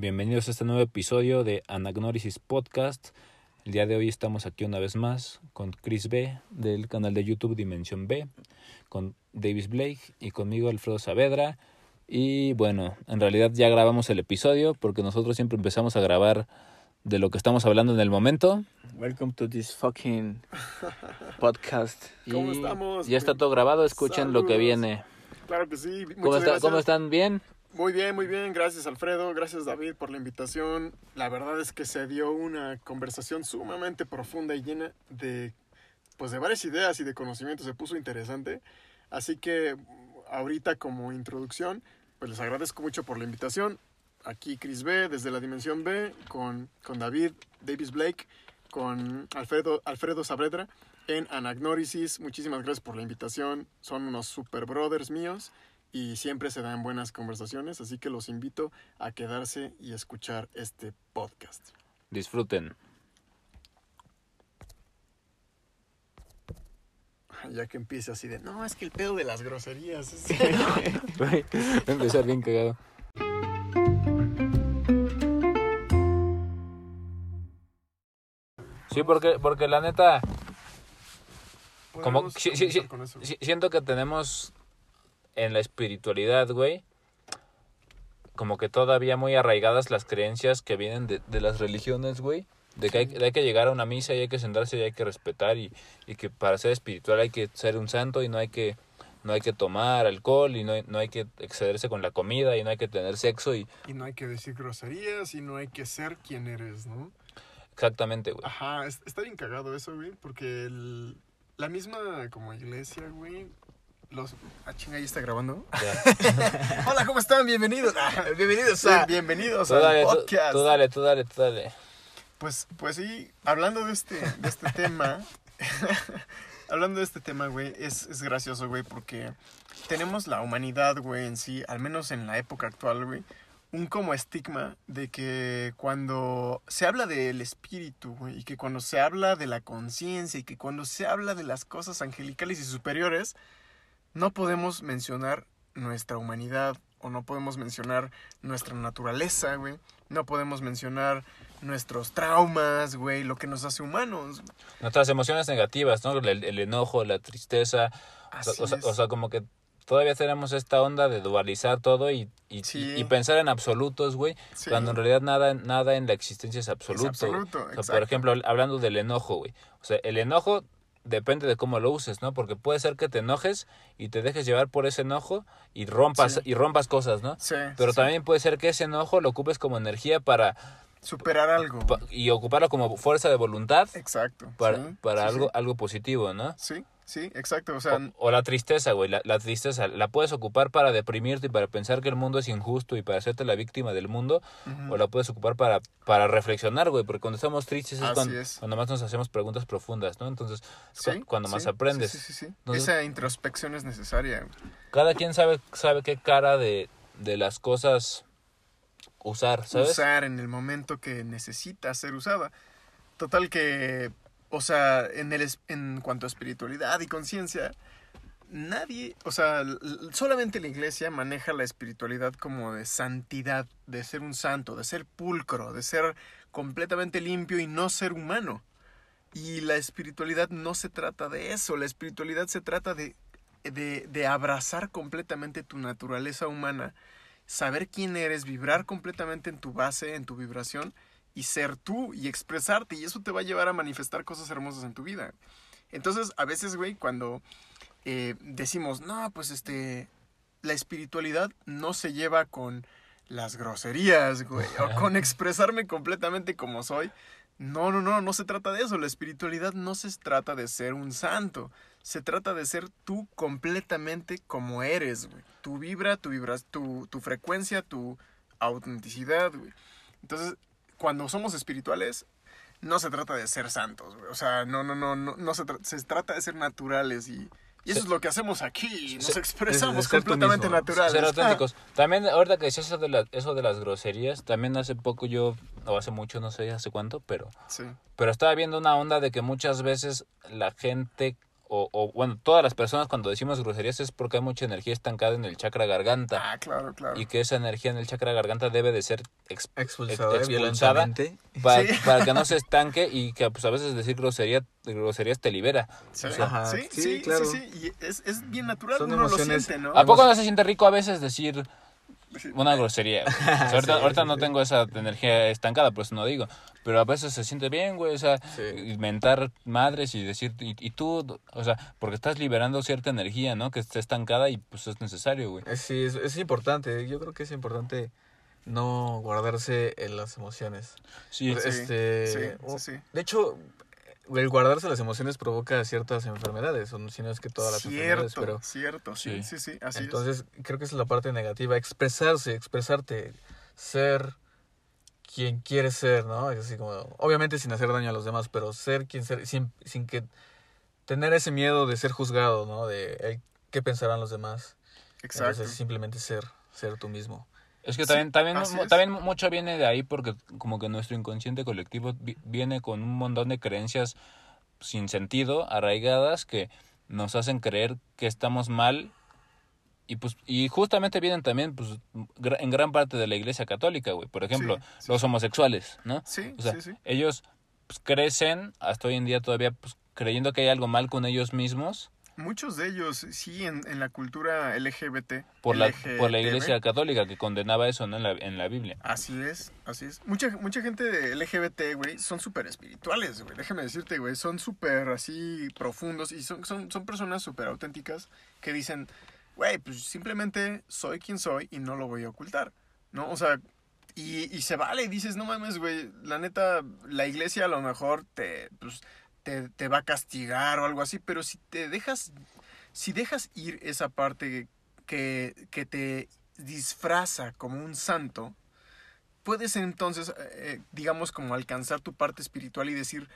Bienvenidos a este nuevo episodio de Anagnorisis Podcast. El día de hoy estamos aquí una vez más con Chris B del canal de YouTube Dimensión B, con Davis Blake y conmigo Alfredo Saavedra. Y bueno, en realidad ya grabamos el episodio porque nosotros siempre empezamos a grabar de lo que estamos hablando en el momento. Welcome to this fucking podcast. ¿Cómo Y estamos? Ya está todo grabado, escuchen lo que viene. Claro que sí. ¿Cómo, está-. ¿Cómo están? ¿Bien? Muy bien, muy bien. Gracias Alfredo, gracias David por la invitación. La verdad es que se dio una conversación sumamente profunda y llena de pues de varias ideas y de conocimientos. Se puso interesante. Así que ahorita como introducción, pues les agradezco mucho por la invitación. Aquí Chris B desde la Dimensión B con, con David Davis Blake, con Alfredo, Alfredo Saavedra en Anagnorisis. Muchísimas gracias por la invitación. Son unos super brothers míos y siempre se dan buenas conversaciones, así que los invito a quedarse y escuchar este podcast. Disfruten. Ya que empiece así de, no, es que el pedo de las groserías. es-". Güey, Va a empezar bien cagado. Sí, porque, porque la neta, como eso. sí, siento que tenemos en la espiritualidad, güey, como que todavía muy arraigadas las creencias que vienen de, de las religiones, güey. De que, hay, de hay que llegar a una misa y hay que sentarse y hay que respetar y, y que para ser espiritual hay que ser un santo y no hay que no hay que tomar alcohol y no hay, no hay que excederse con la comida y no hay que tener sexo y Y no hay que decir groserías y no hay que ser quien eres, ¿no? exactamente, güey. Ajá, es- está bien cagado eso, güey, porque el- la misma como iglesia, güey, los... Ah, chinga, ahí está grabando. Ya. Hola, ¿cómo están? Bienvenidos. Bienvenidos a... Bienvenidos al dale, tú, podcast. tú dale, tú dale, tú dale. Pues, pues sí, hablando de este, de este tema, hablando de este tema, güey, es, es gracioso, güey, porque tenemos la humanidad, güey, en sí, al menos en la época actual, güey, un como estigma de que cuando se habla del espíritu, güey, y que cuando se habla de la conciencia y que cuando se habla de las cosas angelicales y superiores, no podemos mencionar nuestra humanidad o no podemos mencionar nuestra naturaleza, güey. No podemos mencionar nuestros traumas, güey, lo que nos hace humanos. Nuestras emociones negativas, ¿no? El, el enojo, la tristeza. O sea, Así o, sea, es. o sea, como que todavía tenemos esta onda de dualizar todo y, y, Sí. y- y pensar en absolutos, güey. Sí. Cuando en realidad nada, nada en la existencia es absoluto. Es absoluto, O sea, exacto. por ejemplo, hablando del enojo, güey. O sea, el enojo depende de cómo lo uses, ¿no? Porque puede ser que te enojes y te dejes llevar por ese enojo y rompas, Sí. y rompas cosas, ¿no? Sí, Pero sí. también puede ser que ese enojo lo ocupes como energía para, superar algo. pa- y ocuparlo como fuerza de voluntad Exacto. para, sí, para sí, algo, algo positivo, ¿no? sí, sí, exacto. O sea, O, o la tristeza, güey. La, la tristeza la puedes ocupar para deprimirte y para pensar que el mundo es injusto y para hacerte la víctima del mundo. O la puedes ocupar para, para reflexionar, güey. Porque cuando estamos tristes es cuando, es. cuando más nos hacemos preguntas profundas, ¿no? Entonces, es Sí, cu- cuando más aprendes. Sí, sí, sí. sí. Entonces- Esa introspección es necesaria. güey. Cada quien sabe, sabe qué cara de, de las cosas usar, ¿sabes? usar en el momento que necesita ser usada. Total que, o sea, en, el, en cuanto a espiritualidad y conciencia, nadie, o sea, solamente la iglesia maneja la espiritualidad como de santidad, de ser un santo, de ser pulcro, de ser completamente limpio y no ser humano. Y la espiritualidad no se trata de eso, la espiritualidad se trata de, de, de abrazar completamente tu naturaleza humana saber quién eres, vibrar completamente en tu base, en tu vibración y ser tú y expresarte y eso te va a llevar a manifestar cosas hermosas en tu vida. Entonces, a veces, güey, cuando eh, decimos, no, pues este, la espiritualidad no se lleva con las groserías, güey, o con expresarme completamente como soy. No, no, no, no se trata de eso. La espiritualidad no se trata de ser un santo. Se trata de ser tú completamente como eres, güey. Tu vibra, tu vibras, tu, tu frecuencia, tu autenticidad, güey. Entonces, cuando somos espirituales, no se trata de ser santos, güey. O sea, no, no, no, no, no se, tra- se trata de ser naturales y, y eso Se- es lo que hacemos aquí. Nos se- expresamos completamente naturales. Ser auténticos. También, ahorita que decías eso de, la- eso de las groserías, también hace poco yo, o hace mucho, no sé hace cuánto, pero, Sí. pero estaba viendo una onda de que muchas veces la gente o, o, bueno, todas las personas cuando decimos groserías es porque hay mucha energía estancada en el chakra garganta Ah, claro, claro. y que esa energía en el chakra garganta debe de ser ex- Expulsada, Ex- expulsada. para, Sí. para que no se estanque y que pues a veces decir grosería groserías te libera. Sí, Ajá, sí, sí, sí, claro. sí, sí, Y es, es bien natural, Son uno emociones- lo siente, ¿no? ¿A poco no se siente rico a veces decir. una grosería? güey? O sea, ahorita Sí, ahorita sí, no sí. tengo esa energía estancada, pues no digo. Pero a veces se siente bien, güey. O sea, Sí. inventar madres y decir, y, y tú, o sea, porque estás liberando cierta energía, ¿no? Que está estancada y pues es necesario, güey. Sí, es, es importante. Yo creo que es importante no guardarse en las emociones. Sí, Pues, Sí, este, sí, sí, sí. De hecho, el guardarse las emociones provoca ciertas enfermedades, o si no es que todas las enfermedades, Cierto, pero cierto, sí, Sí. sí, sí, así entonces creo que esa es la parte negativa, expresarse, expresarte, ser quien quieres ser, ¿no? Así como, obviamente sin hacer daño a los demás, pero ser quien ser, sin, sin que tener ese miedo de ser juzgado, ¿no? De el, qué pensarán los demás. es. Exacto. Entonces simplemente ser, ser tú mismo. Es que Sí, también, también, es. también mucho viene de ahí porque como que nuestro inconsciente colectivo vi- viene con un montón de creencias sin sentido, arraigadas, que nos hacen creer que estamos mal y pues y justamente vienen también pues en gran parte de la iglesia católica, güey. Por ejemplo, Sí, sí, los homosexuales, ¿no? Sí, O sea, sí, sí. ellos pues, crecen hasta hoy en día todavía pues, creyendo que hay algo mal con ellos mismos Muchos de ellos, sí, en, en la cultura LGBT. por la, LGTB. por la iglesia católica que condenaba eso ¿no? en, la, en la Biblia. Así es, así es. Mucha, mucha gente de LGBT, güey, son súper espirituales, güey. Déjame decirte, güey, son súper así profundos y son, son, son personas súper auténticas que dicen, güey, pues simplemente soy quien soy y no lo voy a ocultar, ¿no? O sea, y, y se vale y dices, no mames, güey, la neta, la iglesia a lo mejor te, pues, te, te va a castigar o algo así, pero si te dejas, si dejas ir esa parte que, que te disfraza como un santo, puedes entonces, eh, digamos, como alcanzar tu parte espiritual y decir,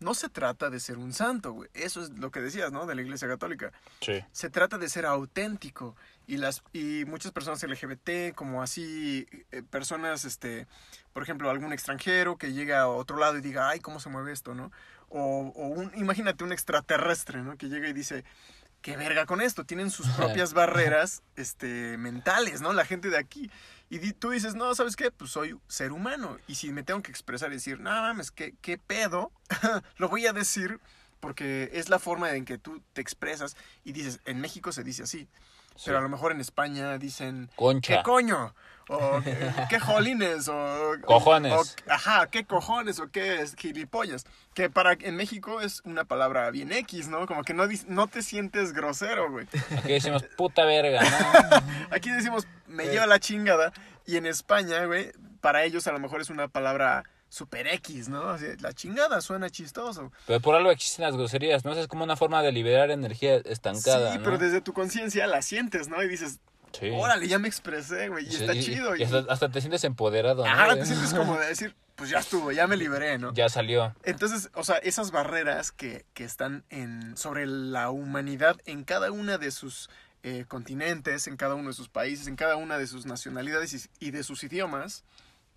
no se trata de ser un santo, güey. Eso es lo que decías, ¿no? De la Iglesia Católica. Sí. Se trata de ser auténtico. Y, las, y muchas personas LGBT, como así, eh, personas, este, por ejemplo, algún extranjero que llega a otro lado y diga, ay, ¿cómo se mueve esto, no? O, o un, imagínate un extraterrestre, ¿no? Que llega y dice, qué verga con esto. Tienen sus propias barreras este, mentales, ¿no? La gente de aquí. Y di- tú dices, no, ¿sabes qué? Pues soy ser humano. Y si me tengo que expresar y decir, no mames, ¿qué, qué pedo? Lo voy a decir porque es la forma en que tú te expresas y dices, en México se dice así. Pero a lo mejor en España dicen, Concha. ¿qué coño? O ¿qué, jolines? O, Cojones. o- ajá, ¿qué cojones? O ¿qué es gilipollas? Que para en México es una palabra bien X, ¿no? Como que no, dis- no te sientes grosero, güey. Aquí decimos puta verga, ¿no? Aquí decimos, me Eh. lleva la chingada. Y en España, güey, para ellos a lo mejor es una palabra super X, ¿no? Así, la chingada suena chistoso. Pero por algo existen las groserías, ¿no? O sea, es como una forma de liberar energía estancada, sí, ¿no? pero desde tu conciencia la sientes, ¿no? Y dices, Sí. órale, ya me expresé, güey. Y Sí, está chido. Y Y, hasta, hasta te sientes empoderado, ¿no? ajá, te sientes como de decir, pues ya estuvo, ya me liberé, ¿no? Ya salió. Entonces, o sea, esas barreras que, que están en, sobre la humanidad en cada una de sus eh, continentes, en cada uno de sus países, en cada una de sus nacionalidades y, y de sus idiomas,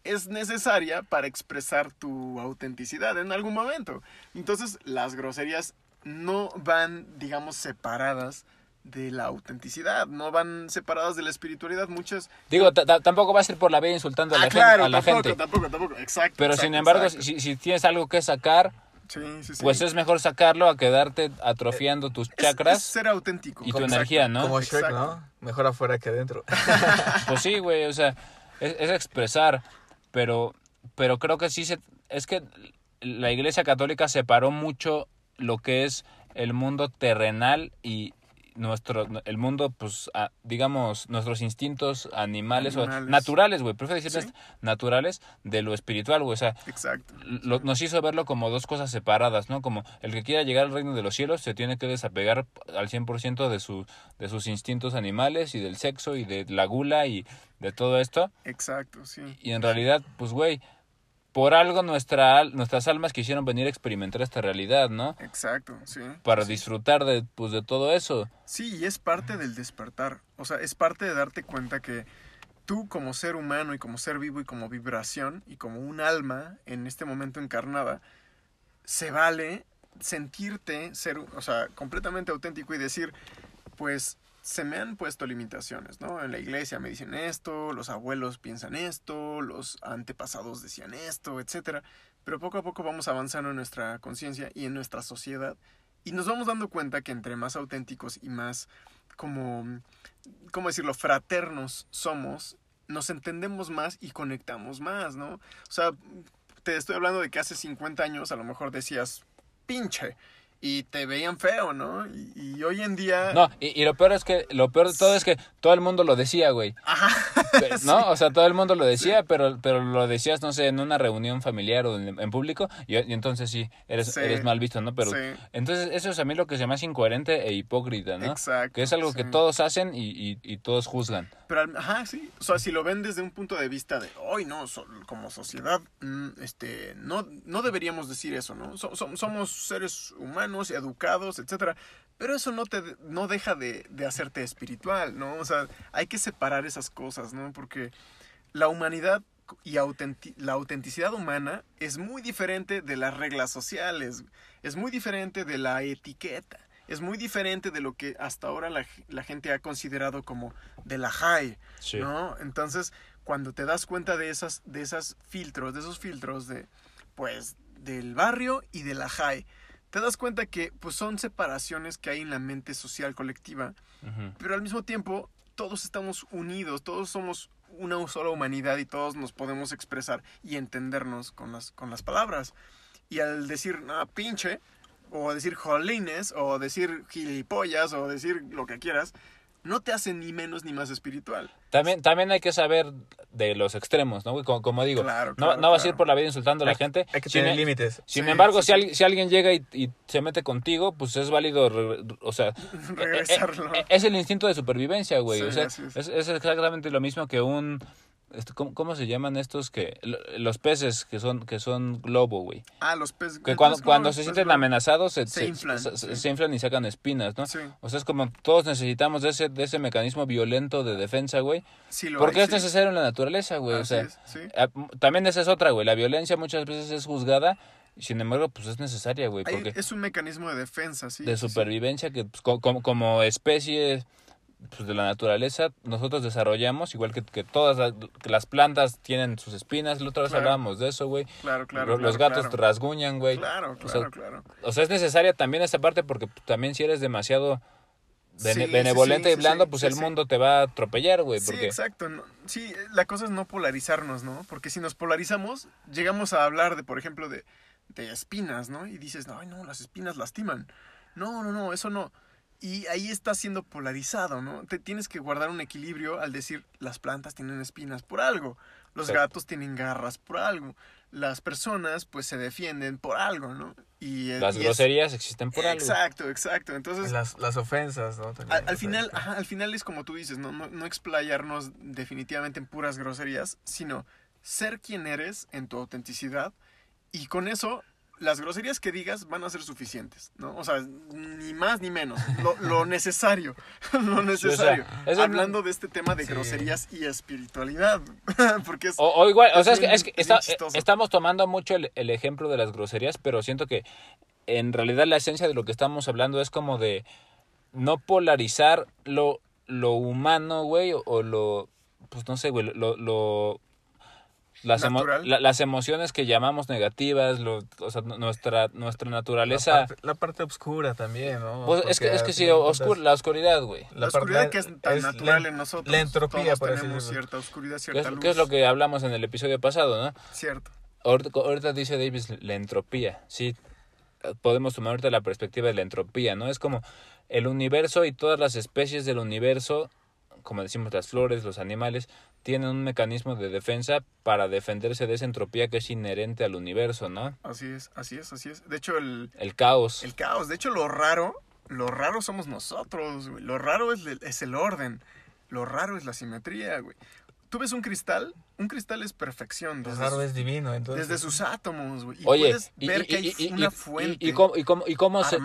es necesaria para expresar tu autenticidad en algún momento. Entonces, las groserías no van, digamos, separadas de la autenticidad, no van separadas de la espiritualidad. Muchas... Digo, ta- ta- tampoco va a ser por la vida insultando a la, ah, gente, claro, a la tampoco, gente. tampoco, tampoco, exacto. Pero exacto, sin embargo, si, si tienes algo que sacar, Sí, sí, sí. pues es mejor sacarlo a quedarte atrofiando tus chakras. es ser auténtico. y tu Exacto. energía, ¿no? Como Shrek. ¿no? Mejor afuera que adentro. Pues sí, güey, o sea, es, es expresar, pero, pero creo que sí se, es que la Iglesia Católica separó mucho lo que es el mundo terrenal y nuestro, el mundo, pues, a- digamos, nuestros instintos animales, o naturales, güey, prefiero decirles Sí. naturales de lo espiritual, güey, o sea, Exacto. lo- nos hizo verlo como dos cosas separadas, ¿no? Como el que quiera llegar al reino de los cielos se tiene que desapegar al 100% de, su, de sus instintos animales y del sexo y de la gula y de todo esto. Exacto, sí. Y en realidad, pues, güey, por algo nuestra, nuestras almas quisieron venir a experimentar esta realidad, ¿no? Exacto, sí. Para disfrutar de, pues, de todo eso. Sí, y es parte del despertar. O sea, es parte de darte cuenta que tú como ser humano y como ser vivo y como vibración y como un alma en este momento encarnada, se vale sentirte ser, o sea, completamente auténtico y decir, pues se me han puesto limitaciones, ¿no? En la iglesia me dicen esto, los abuelos piensan esto, los antepasados decían esto, etcétera. Pero poco a poco vamos avanzando en nuestra conciencia y en nuestra sociedad y nos vamos dando cuenta que entre más auténticos y más como ¿cómo decirlo? fraternos somos, nos entendemos más y conectamos más, ¿no? O sea, te estoy hablando de que hace 50 años a lo mejor decías pinche y te veían feo, ¿no? Y, y hoy en día... No, y, y lo peor es que, lo peor de todo es que todo el mundo lo decía, güey. Ajá. ¿No? O sea, todo el mundo lo decía, pero, pero lo decías, no sé, en una reunión familiar o en, en público, y, y entonces sí, eres, Sí. eres mal visto, ¿no? Pero entonces eso es a mí lo que se me hace incoherente e hipócrita, ¿no? Exacto, Que es algo que todos hacen y, y, y todos juzgan. Pero, ajá, sí. O sea, si lo ven desde un punto de vista de, hoy no, so- como sociedad, mm, este, no, no deberíamos decir eso, ¿no? So- so- somos seres humanos, educados, etcétera. Pero eso no te no deja de, de hacerte espiritual, ¿no? O sea, hay que separar esas cosas, ¿no? Porque la humanidad y autenti- la autenticidad humana es muy diferente de las reglas sociales, es muy diferente de la etiqueta, es muy diferente de lo que hasta ahora la, la gente ha considerado como de la high, Sí. ¿no? Entonces, cuando te das cuenta de esas, de esas filtros, de esos filtros de, pues, del barrio y de la high, te das cuenta que, pues, son separaciones que hay en la mente social colectiva, pero al mismo tiempo todos estamos unidos, todos somos una sola humanidad y todos nos podemos expresar y entendernos con las, con las palabras. Y al decir, no, pinche, o decir jolines, o decir gilipollas, o decir lo que quieras, no te hace ni menos ni más espiritual. También, también hay que saber de los extremos, ¿no? Como, como digo, Claro, no, claro, no vas a ir por la vida insultando a la Hay- gente. Hay que sin, tener e- límites. sin Sí, embargo, sí, si, alguien, si alguien llega y, y se mete contigo, pues es válido, re- o sea, Regresarlo. eh, eh, es el instinto de supervivencia, güey. Sí, o sea, así es. es. es exactamente lo mismo que un... ¿cómo, cómo se llaman estos que... lo- Los peces que son, que son globo, güey? Ah, los peces. Que cuando, cuando se sienten globo. amenazados se, Se se- inflan, se- se- sí. se inflan y sacan espinas, ¿no? Sí, O sea, es como todos necesitamos de ese, de ese mecanismo violento de defensa, güey. sí lo Porque hay, es sí. necesario en la naturaleza, güey. O Así sea, es, sí. m- también esa es otra, güey. La violencia muchas veces es juzgada, sin embargo, pues es necesaria, güey. Porque es un mecanismo de defensa, sí. de supervivencia que pues, co- como, como especie pues, de la naturaleza nosotros desarrollamos, igual que, que todas la- que las plantas tienen sus espinas. La otra vez Claro. hablábamos de eso, güey. Claro, claro. Lo- Los claro, gatos claro. rasguñan, güey. Claro, O sea, claro, claro. O sea, es necesaria también esa parte porque también si eres demasiado bene- Sí, benevolente sí, y blando, pues el mundo te va a atropellar, güey. Sí, exacto. no- sí, la cosa es no polarizarnos, ¿no? Porque si nos polarizamos, llegamos a hablar de, por ejemplo, de, de espinas, ¿no? Y dices, no, no, las espinas lastiman. No, no, no, eso no. Y ahí está siendo polarizado, ¿no? Te tienes que guardar un equilibrio al decir, las plantas tienen espinas por algo, los Sí. gatos tienen garras por algo, las personas pues se defienden por algo, ¿no? Y, eh, las y es- groserías existen por algo. Exacto, exacto. Entonces, Las, las ofensas, ¿no? También, al, final, ajá, al final es como tú dices, ¿no? No, no explayarnos definitivamente en puras groserías, sino ser quien eres en tu autenticidad y con eso las groserías que digas van a ser suficientes, ¿no? O sea, ni más ni menos, lo, lo necesario, lo necesario. Hablando de este tema de Sí. groserías y espiritualidad, porque es... O, o igual, o sea, es que, es está- estamos tomando mucho el, el ejemplo de las groserías, pero siento que en realidad la esencia de lo que estamos hablando es como de no polarizar lo, lo humano, güey, o, o lo, pues no sé, güey, lo... lo las, emo- la- las emociones que llamamos negativas, lo, o sea, nu- nuestra, nuestra La naturaleza... parte, la parte oscura también, ¿no? Pues es que, es que sí, oscur- la oscuridad, güey. La, oscuridad que es tan es natural la- en nosotros. La entropía, todos por tenemos cierta oscuridad, es, luz. que es lo que hablamos en el episodio pasado, ¿no? Cierto. Ahorita, ahorita dice Davis la entropía, sí. Podemos tomar ahorita la perspectiva de la entropía, ¿no? Es como el universo y todas las especies del universo, como decimos las flores, los animales, tienen un mecanismo de defensa para defenderse de esa entropía que es inherente al universo, ¿no? Así es, así es, así es. De hecho, el, El caos. el caos, de hecho, lo raro, lo raro somos nosotros, güey. Lo raro es, el- es el orden. Lo raro es la simetría, güey. Tú ves un cristal, un cristal es perfección. Lo raro su- es divino, entonces. desde sus átomos, güey. Y Oye, puedes y, ver y- que hay y- y- una y- fuente y cómo, y cómo, y cómo se,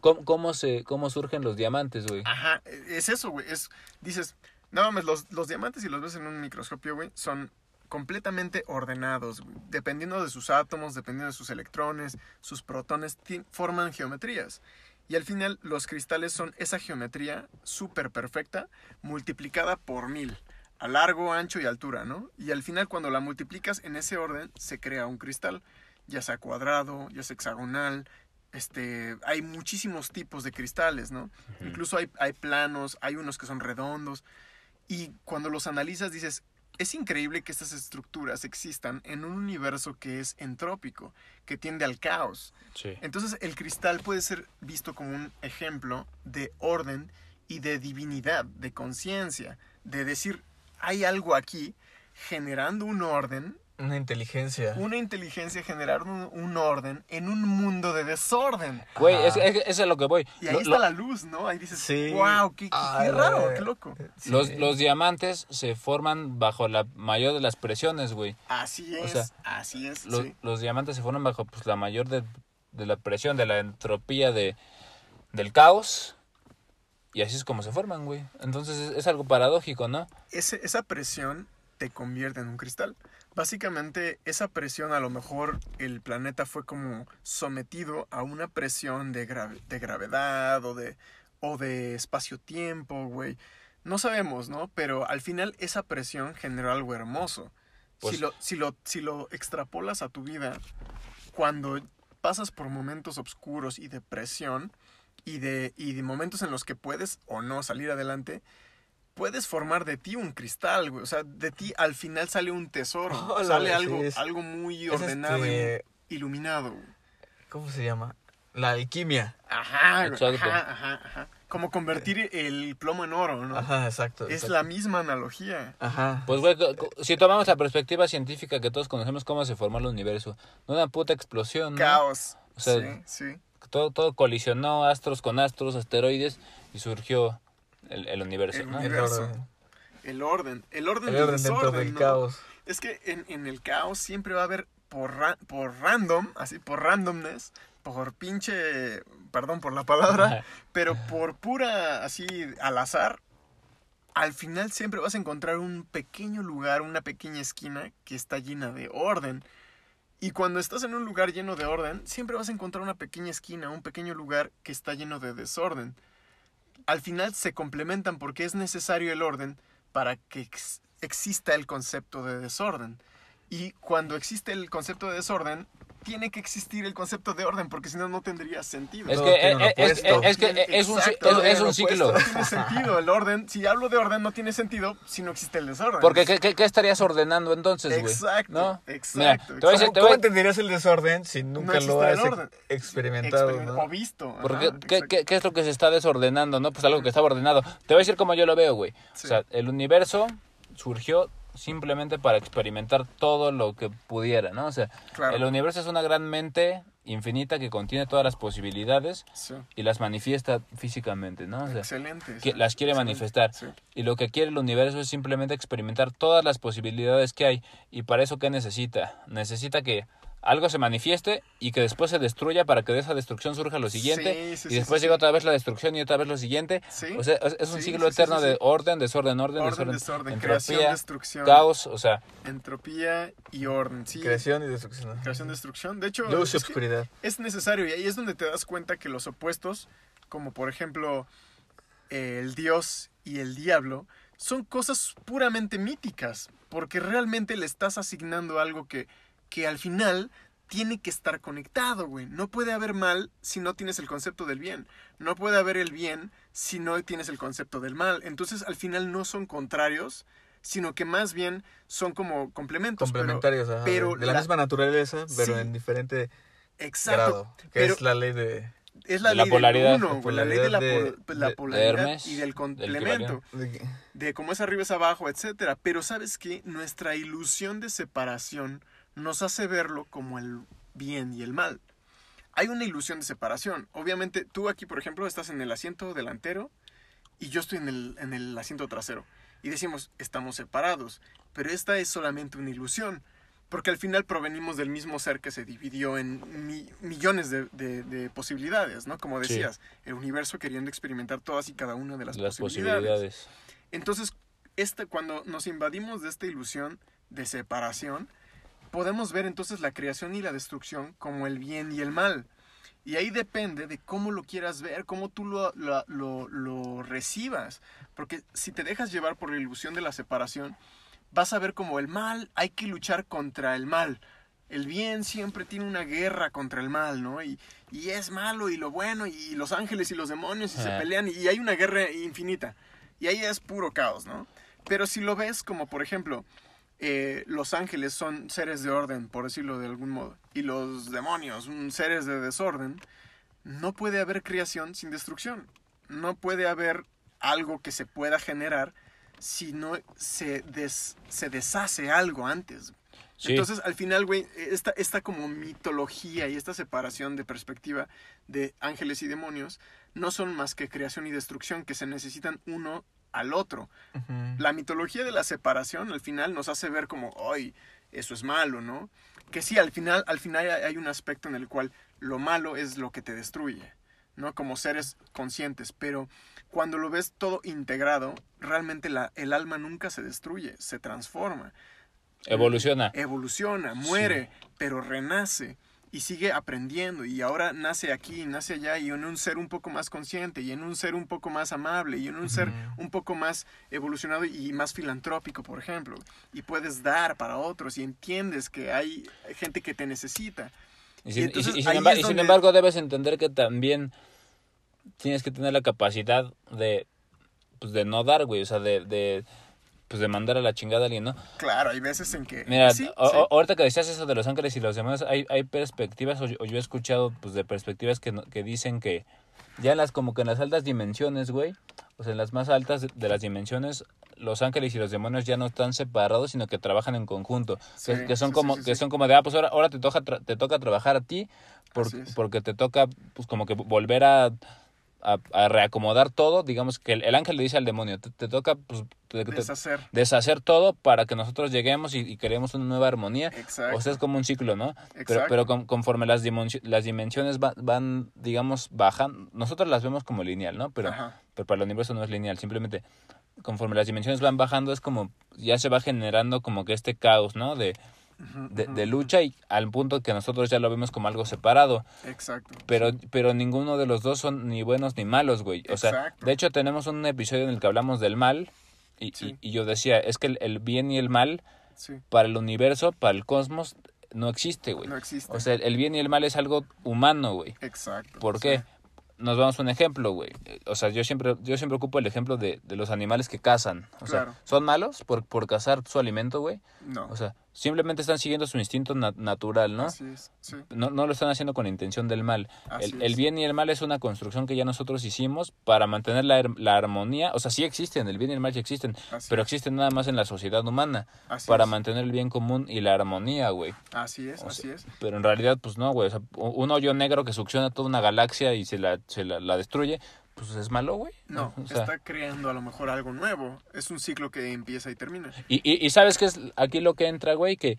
cómo, cómo se, cómo surgen los diamantes, güey. Ajá, es eso, güey. Es, dices, no mames, los, los diamantes, si los ves en un microscopio, güey, son completamente ordenados, güey. dependiendo de sus átomos, dependiendo de sus electrones, sus protones, forman geometrías. Y al final los cristales son esa geometría súper perfecta multiplicada por mil, a largo, ancho y altura, ¿no? Y al final cuando la multiplicas en ese orden se crea un cristal, ya sea cuadrado, ya sea hexagonal, este, hay muchísimos tipos de cristales, ¿no? Incluso hay, hay planos, hay unos que son redondos. Y cuando los analizas dices, es increíble que estas estructuras existan en un universo que es entrópico, que tiende al caos. Sí. Entonces el cristal puede ser visto como un ejemplo de orden y de divinidad, de conciencia, de decir, hay algo aquí generando un orden, Una inteligencia. una inteligencia generando un, un orden en un mundo de desorden. Güey, es, es, es a lo que voy. Y ahí Lo- está lo- la luz, ¿no? Ahí dices, Sí. wow, qué, qué- Ay, qué raro, qué loco. Sí. Los, los diamantes se forman bajo la mayor de las presiones, güey. Así O es, sea, así es. Los, sí. los diamantes se forman bajo pues, la mayor de, de la presión, de la entropía de, del caos. Y así es como se forman, güey. Entonces es, es algo paradójico, ¿no? Ese- esa presión te convierte en un cristal. Básicamente, esa presión, a lo mejor el planeta fue como sometido a una presión de, grave- de gravedad o de, o de espacio-tiempo, güey. No sabemos, ¿no? Pero al final esa presión generó algo hermoso. Pues- si, lo, si, lo, si lo extrapolas a tu vida, cuando pasas por momentos oscuros y de presión y de, y de momentos en los que puedes o no salir adelante, puedes formar de ti un cristal, güey. O sea, de ti al final sale un tesoro. Sale sí, algo, es- algo muy Es ordenado este, y iluminado. güey. ¿Cómo se llama? La alquimia. Ajá, Exacto. ajá, ajá, ajá. Como convertir el plomo en oro, ¿no? Ajá, exacto. Es exacto. la misma analogía. Ajá. Pues, güey, si tomamos la perspectiva científica que todos conocemos cómo se formó el universo, una puta explosión, ¿no? Caos. O sea, sí, sí. Todo, todo colisionó astros con astros, asteroides, y surgió el, el universo, El ¿no? El orden. El orden. El orden, El del orden dentro desorden, del ¿no? caos. Es que en, en el caos siempre va a haber por, ra- por random, así por randomness, por pinche, perdón por la palabra, pero por pura, así, al azar, al final siempre vas a encontrar un pequeño lugar, una pequeña esquina que está llena de orden. Y cuando estás en un lugar lleno de orden, siempre vas a encontrar una pequeña esquina, un pequeño lugar que está lleno de desorden. Al final se complementan porque es necesario el orden para que ex- exista el concepto de desorden. Y cuando existe el concepto de desorden, tiene que existir el concepto de orden, porque si no, no tendría sentido. Es que, eh, un eh, es, opuesto. es que es un, Exacto, es- ciclo. No tiene sentido. El orden, si hablo de orden, no tiene sentido si no existe el desorden. Porque, ¿qué, qué, qué estarías ordenando entonces, güey? Exacto, ¿No? exacto, Mira, ¿Cómo, entenderías el desorden si nunca lo has experimentado? Experiment- ¿no? O visto. ajá, Porque, ¿qué, exacto. qué, qué es lo que se está desordenando, no? Pues algo que estaba ordenado. Te voy a decir cómo yo lo veo, güey. Sí. O sea, el universo surgió simplemente para experimentar todo lo que pudiera, ¿no? O sea, Claro. el universo es una gran mente infinita que contiene todas las posibilidades Sí. y las manifiesta físicamente, ¿no? O sea, Excelente. que sí, las quiere manifestar. sí. Y lo que quiere el universo es simplemente experimentar todas las posibilidades que hay. ¿Y para eso qué necesita? Necesita que algo se manifieste y que después se destruya para que de esa destrucción surja lo siguiente. Sí, sí, y después sí, llega sí. otra vez la destrucción y otra vez lo siguiente. Sí. O sea, es, un Sí, ciclo eterno sí, sí. de orden, desorden, orden, Orden, desorden, desorden, creación, entropía, destrucción. caos. O sea, Entropía y orden. Sí. Creación y destrucción. Creación, destrucción. De hecho, Luz y es que oscuridad. es necesario y ahí es donde te das cuenta que los opuestos, como por ejemplo eh, el dios y el diablo, son cosas puramente míticas, porque realmente le estás asignando algo que, que al final tiene que estar conectado, güey. No puede haber mal si no tienes el concepto del bien. No puede haber el bien si no tienes el concepto del mal. Entonces, al final no son contrarios, sino que más bien son como complementos. pero- Complementarios, ajá, pero de la, la- misma naturaleza, pero Sí. en diferente Exacto. grado. Que pero- es la ley de... Es la De la ley polaridad. del uno, La güey, la ley de la, polaridad pol- de- la de- polaridad de Hermes, y del complemento, de- de cómo es arriba es abajo, etcétera. Pero sabes que nuestra ilusión de separación nos hace verlo como el bien y el mal. Hay una ilusión de separación. Obviamente, tú aquí, por ejemplo, estás en el asiento delantero y yo estoy en el, en el asiento trasero. Y decimos, estamos separados. Pero esta es solamente una ilusión. Porque al final provenimos del mismo ser que se dividió en mi- millones de, de- de posibilidades, ¿no? Como Sí. decías, el universo queriendo experimentar todas y cada una de las, las posibilidades. posibilidades. Entonces, esta, cuando nos invadimos de esta ilusión, de separación, podemos ver entonces la creación y la destrucción como el bien y el mal. Y ahí depende de cómo lo quieras ver, cómo tú lo, lo, lo- lo recibas. Porque si te dejas llevar por la ilusión de la separación, vas a ver como el mal, hay que luchar contra el mal. El bien siempre tiene una guerra contra el mal, ¿no? Y, y es malo y lo bueno y los ángeles y los demonios y se pelean y hay una guerra infinita. Y ahí es puro caos, ¿no? Pero si lo ves como, por ejemplo, eh, los ángeles son seres de orden, por decirlo de algún modo, y los demonios, un seres de desorden, no puede haber creación sin destrucción. No puede haber algo que se pueda generar si no se, des- se deshace algo antes. Sí. Entonces, al final, güey, esta, esta como mitología y esta separación de perspectiva de ángeles y demonios no son más que creación y destrucción que se necesitan uno al otro. La mitología de la separación al final nos hace ver como, ay, eso es malo, ¿no? Que sí, al final, al final hay hay un aspecto en el cual lo malo es lo que te destruye, ¿no? Como seres conscientes, pero cuando lo ves todo integrado, realmente la, el alma nunca se destruye, se transforma, Evoluciona. evoluciona, muere, pero renace y sigue aprendiendo y ahora nace aquí, nace allá y en un ser un poco más consciente y en un ser un poco más amable y en un ser un poco más evolucionado y más filantrópico, por ejemplo, y puedes dar para otros y entiendes que hay gente que te necesita. Y sin, y entonces sin- y sin ahí embar- es y sin donde- embargo debes entender que también tienes que tener la capacidad de, pues, de no dar, güey, o sea, de, de, pues, de mandar a la chingada a alguien, ¿no? Claro, hay veces en que... Mira, sí, o- sí. o- ahorita que decías eso de los ángeles y los demás, hay, hay perspectivas, o yo, o yo he escuchado pues de perspectivas que, que dicen que ya en las como que en las altas dimensiones, güey, o sea, en las más altas de, las dimensiones, los ángeles y los demonios ya no están separados, sino que trabajan en conjunto, que, Sí, que son como que son como de, ah, pues ahora, ahora te toca tra- te toca trabajar a ti por- porque te toca pues como que volver a a, a reacomodar todo, digamos que el, el ángel le dice al demonio, te, te toca pues, te- te- Deshacer. deshacer todo para que nosotros lleguemos y, y creemos una nueva armonía. Exacto. O sea, es como un ciclo, ¿no? Pero, Exacto. pero con- conforme las, dimensi- las dimensiones va- van, digamos, bajando, nosotros las vemos como lineal, ¿no? Pero, Ajá. pero para el universo no es lineal, simplemente conforme las dimensiones van bajando es como, ya se va generando como que este caos, ¿no? De, De, lucha y al punto que nosotros ya lo vemos como algo separado. Exacto. Pero, pero ninguno de los dos son ni buenos ni malos, güey. O sea, Exacto. de hecho tenemos un episodio en el que hablamos del mal y, Sí. y, y yo decía, es que el, el bien y el mal Sí, para el universo, para el cosmos, no existe, güey. no existe. O sea, el bien y el mal es algo humano, güey. Exacto. ¿Por qué? Nos vamos a un ejemplo, güey. O sea, yo siempre, yo siempre ocupo el ejemplo de, de los animales que cazan. O Claro. sea, ¿son malos por, por cazar su alimento, güey? No. O sea, simplemente están siguiendo su instinto na- natural, ¿no? Así es. Sí. No, no lo están haciendo con intención del mal. Así El, el bien y el mal es una construcción que ya nosotros hicimos para mantener la, la armonía. O sea, sí existen, el bien y el mal sí existen, Así pero es. existen nada más en la sociedad humana Así para es. mantener el bien común y la armonía, güey. Así es, O así sea, es. Pero en realidad, pues no, güey. O sea, un hoyo negro que succiona toda una galaxia y se la, se la, la destruye, pues es malo, güey. No, O sea, está creando a lo mejor algo nuevo. Es un ciclo que empieza y termina. y, y, y sabes qué es aquí lo que entra, güey, que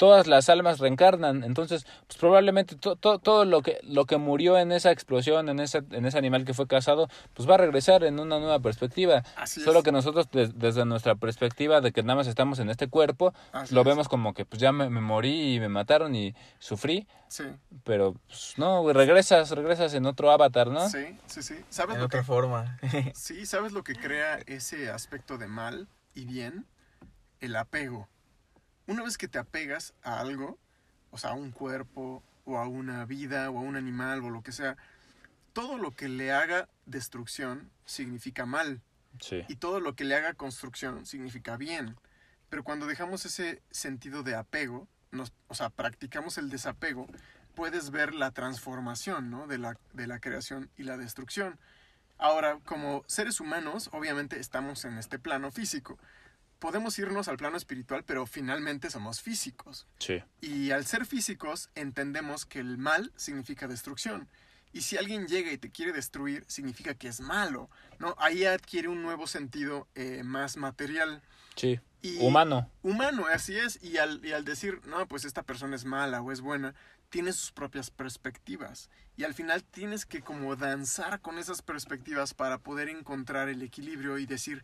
todas las almas reencarnan, entonces pues probablemente to- to- todo lo que lo que murió en esa explosión, en ese en ese animal que fue cazado, pues va a regresar en una nueva perspectiva. Así Solo es. que nosotros des- desde nuestra perspectiva de que nada más estamos en este cuerpo, Así lo es. vemos como que pues ya me, me morí y me mataron y sufrí, Sí, pero pues no, regresas, regresas en otro avatar, ¿no? sí, sí, sí. ¿Sabes En lo que otra forma. Sí, ¿sabes lo que crea ese aspecto de mal y bien? El apego. Una vez que te apegas a algo, o sea, a un cuerpo, o a una vida, o a un animal, o lo que sea, todo lo que le haga destrucción significa mal. Sí. Y todo lo que le haga construcción significa bien. Pero cuando dejamos ese sentido de apego, nos, o sea, practicamos el desapego, puedes ver la transformación ¿no? de, la, de la creación y la destrucción. Ahora, como seres humanos, obviamente estamos en este plano físico. Podemos irnos al plano espiritual, pero finalmente somos físicos. Sí. Y al ser físicos, entendemos que el mal significa destrucción. Y si alguien llega y te quiere destruir, significa que es malo, ¿no? Ahí adquiere un nuevo sentido eh, más material. Sí. Y Humano. Humano, así es. Y al, y al decir, no, pues esta persona es mala o es buena, tiene sus propias perspectivas. Y al final tienes que como danzar con esas perspectivas para poder encontrar el equilibrio y decir,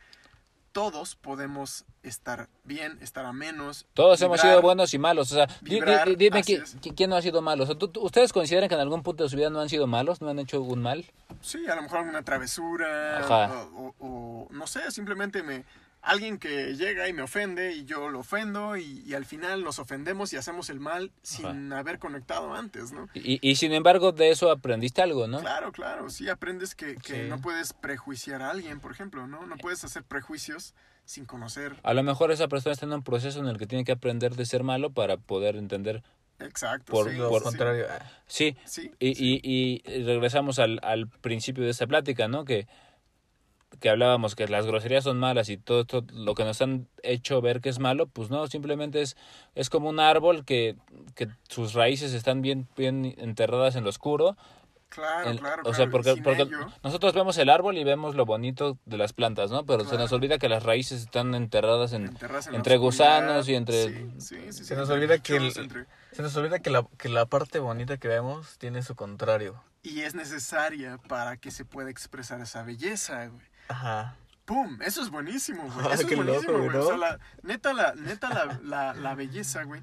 todos podemos estar bien, estar a menos. Todos hemos sido buenos y malos. O sea, vibrar, dime quién no ha sido malo. O sea, ¿tú- tú- ¿Ustedes consideran que en algún punto de su vida no han sido malos? ¿No han hecho un mal? Sí, a lo mejor alguna travesura. Ajá. O, o- o, no sé, simplemente me. Alguien que llega y me ofende y yo lo ofendo y, y al final nos ofendemos y hacemos el mal sin haber conectado antes, ¿no? Y, y sin embargo, de eso aprendiste algo, ¿no? Claro, claro, sí aprendes que, que Sí. no puedes prejuiciar a alguien, por ejemplo, ¿no? No puedes hacer prejuicios sin conocer A lo mejor esa persona está en un proceso en el que tiene que aprender de ser malo para poder entender. exacto. Por- sí, por- sí, contrario. Sí, Sí, y, y, y regresamos al, al principio de esta plática, ¿no? Que, que hablábamos que las groserías son malas y todo esto, lo que nos han hecho ver que es malo, pues no, simplemente es, es como un árbol que, que sus raíces están bien, bien enterradas en lo oscuro. Claro, En- claro, o sea, porque, porque ello- nosotros vemos el árbol y vemos lo bonito de las plantas, ¿no? Pero se nos olvida que las raíces están enterradas en... en entre gusanos y entre- Sí, sí, sí, sí, Se nos olvida que el- entre- Se nos olvida que la, que la parte bonita que vemos tiene su contrario. Y es necesaria para que se pueda expresar esa belleza, güey. Ajá. ¡Pum! Eso es buenísimo, güey. Ah, Eso es qué buenísimo, loco, güey. ¿no? O sea, la, neta, la, neta la, la, la belleza, güey,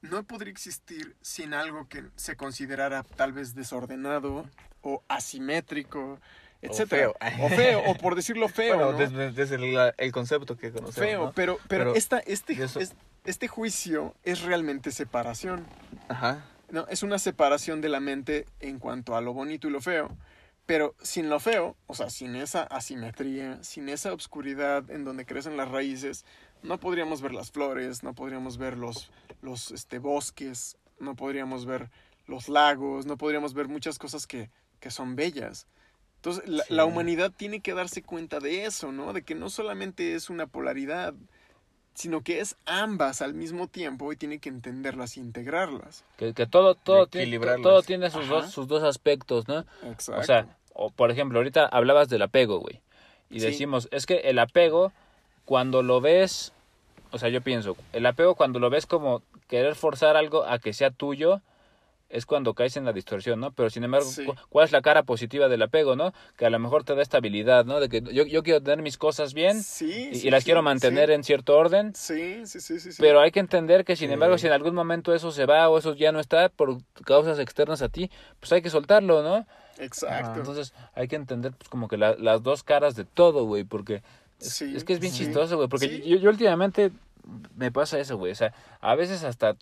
no podría existir sin algo que se considerara tal vez desordenado o asimétrico, etcétera. feo. O feo, o por decirlo feo, bueno, ¿no? desde, desde el, el concepto que conocemos. feo, ¿no? pero, pero, Pero- esta, este, eso- es- este juicio es realmente separación. Ajá. No, es una separación de la mente en cuanto a lo bonito y lo feo. Pero sin lo feo, o sea, sin esa asimetría, sin esa obscuridad en donde crecen las raíces, no podríamos ver las flores, no podríamos ver los, los este, bosques, no podríamos ver los lagos, no podríamos ver muchas cosas que, que son bellas. Entonces, la, Sí. la humanidad tiene que darse cuenta de eso, ¿no? De que no solamente es una polaridad, sino que es ambas al mismo tiempo y tiene que entenderlas e integrarlas. Que, que todo, todo, tiene, todo tiene sus Ajá. dos, sus dos aspectos, ¿no? Exacto. O sea, o por ejemplo, ahorita hablabas del apego, güey. Y Sí. decimos, es que el apego, cuando lo ves, o sea, yo pienso, el apego cuando lo ves como querer forzar algo a que sea tuyo, es cuando caes en la distorsión, ¿no? Pero sin embargo, Sí. cu- ¿cuál es la cara positiva del apego, no? Que a lo mejor te da estabilidad, ¿no? De que yo, yo quiero tener mis cosas bien Sí, y, sí, y las sí, quiero mantener sí. en cierto orden. Sí, sí, sí, sí. sí. Pero hay que entender que, sin Sí. embargo, si en algún momento eso se va o eso ya no está por causas externas a ti, pues hay que soltarlo, ¿no? Exacto. Entonces hay que entender pues como que la- las dos caras de todo, güey, porque es, Sí, es que es bien sí. chistoso, güey, porque Sí. yo, yo últimamente me pasa eso, güey, o sea, a veces hasta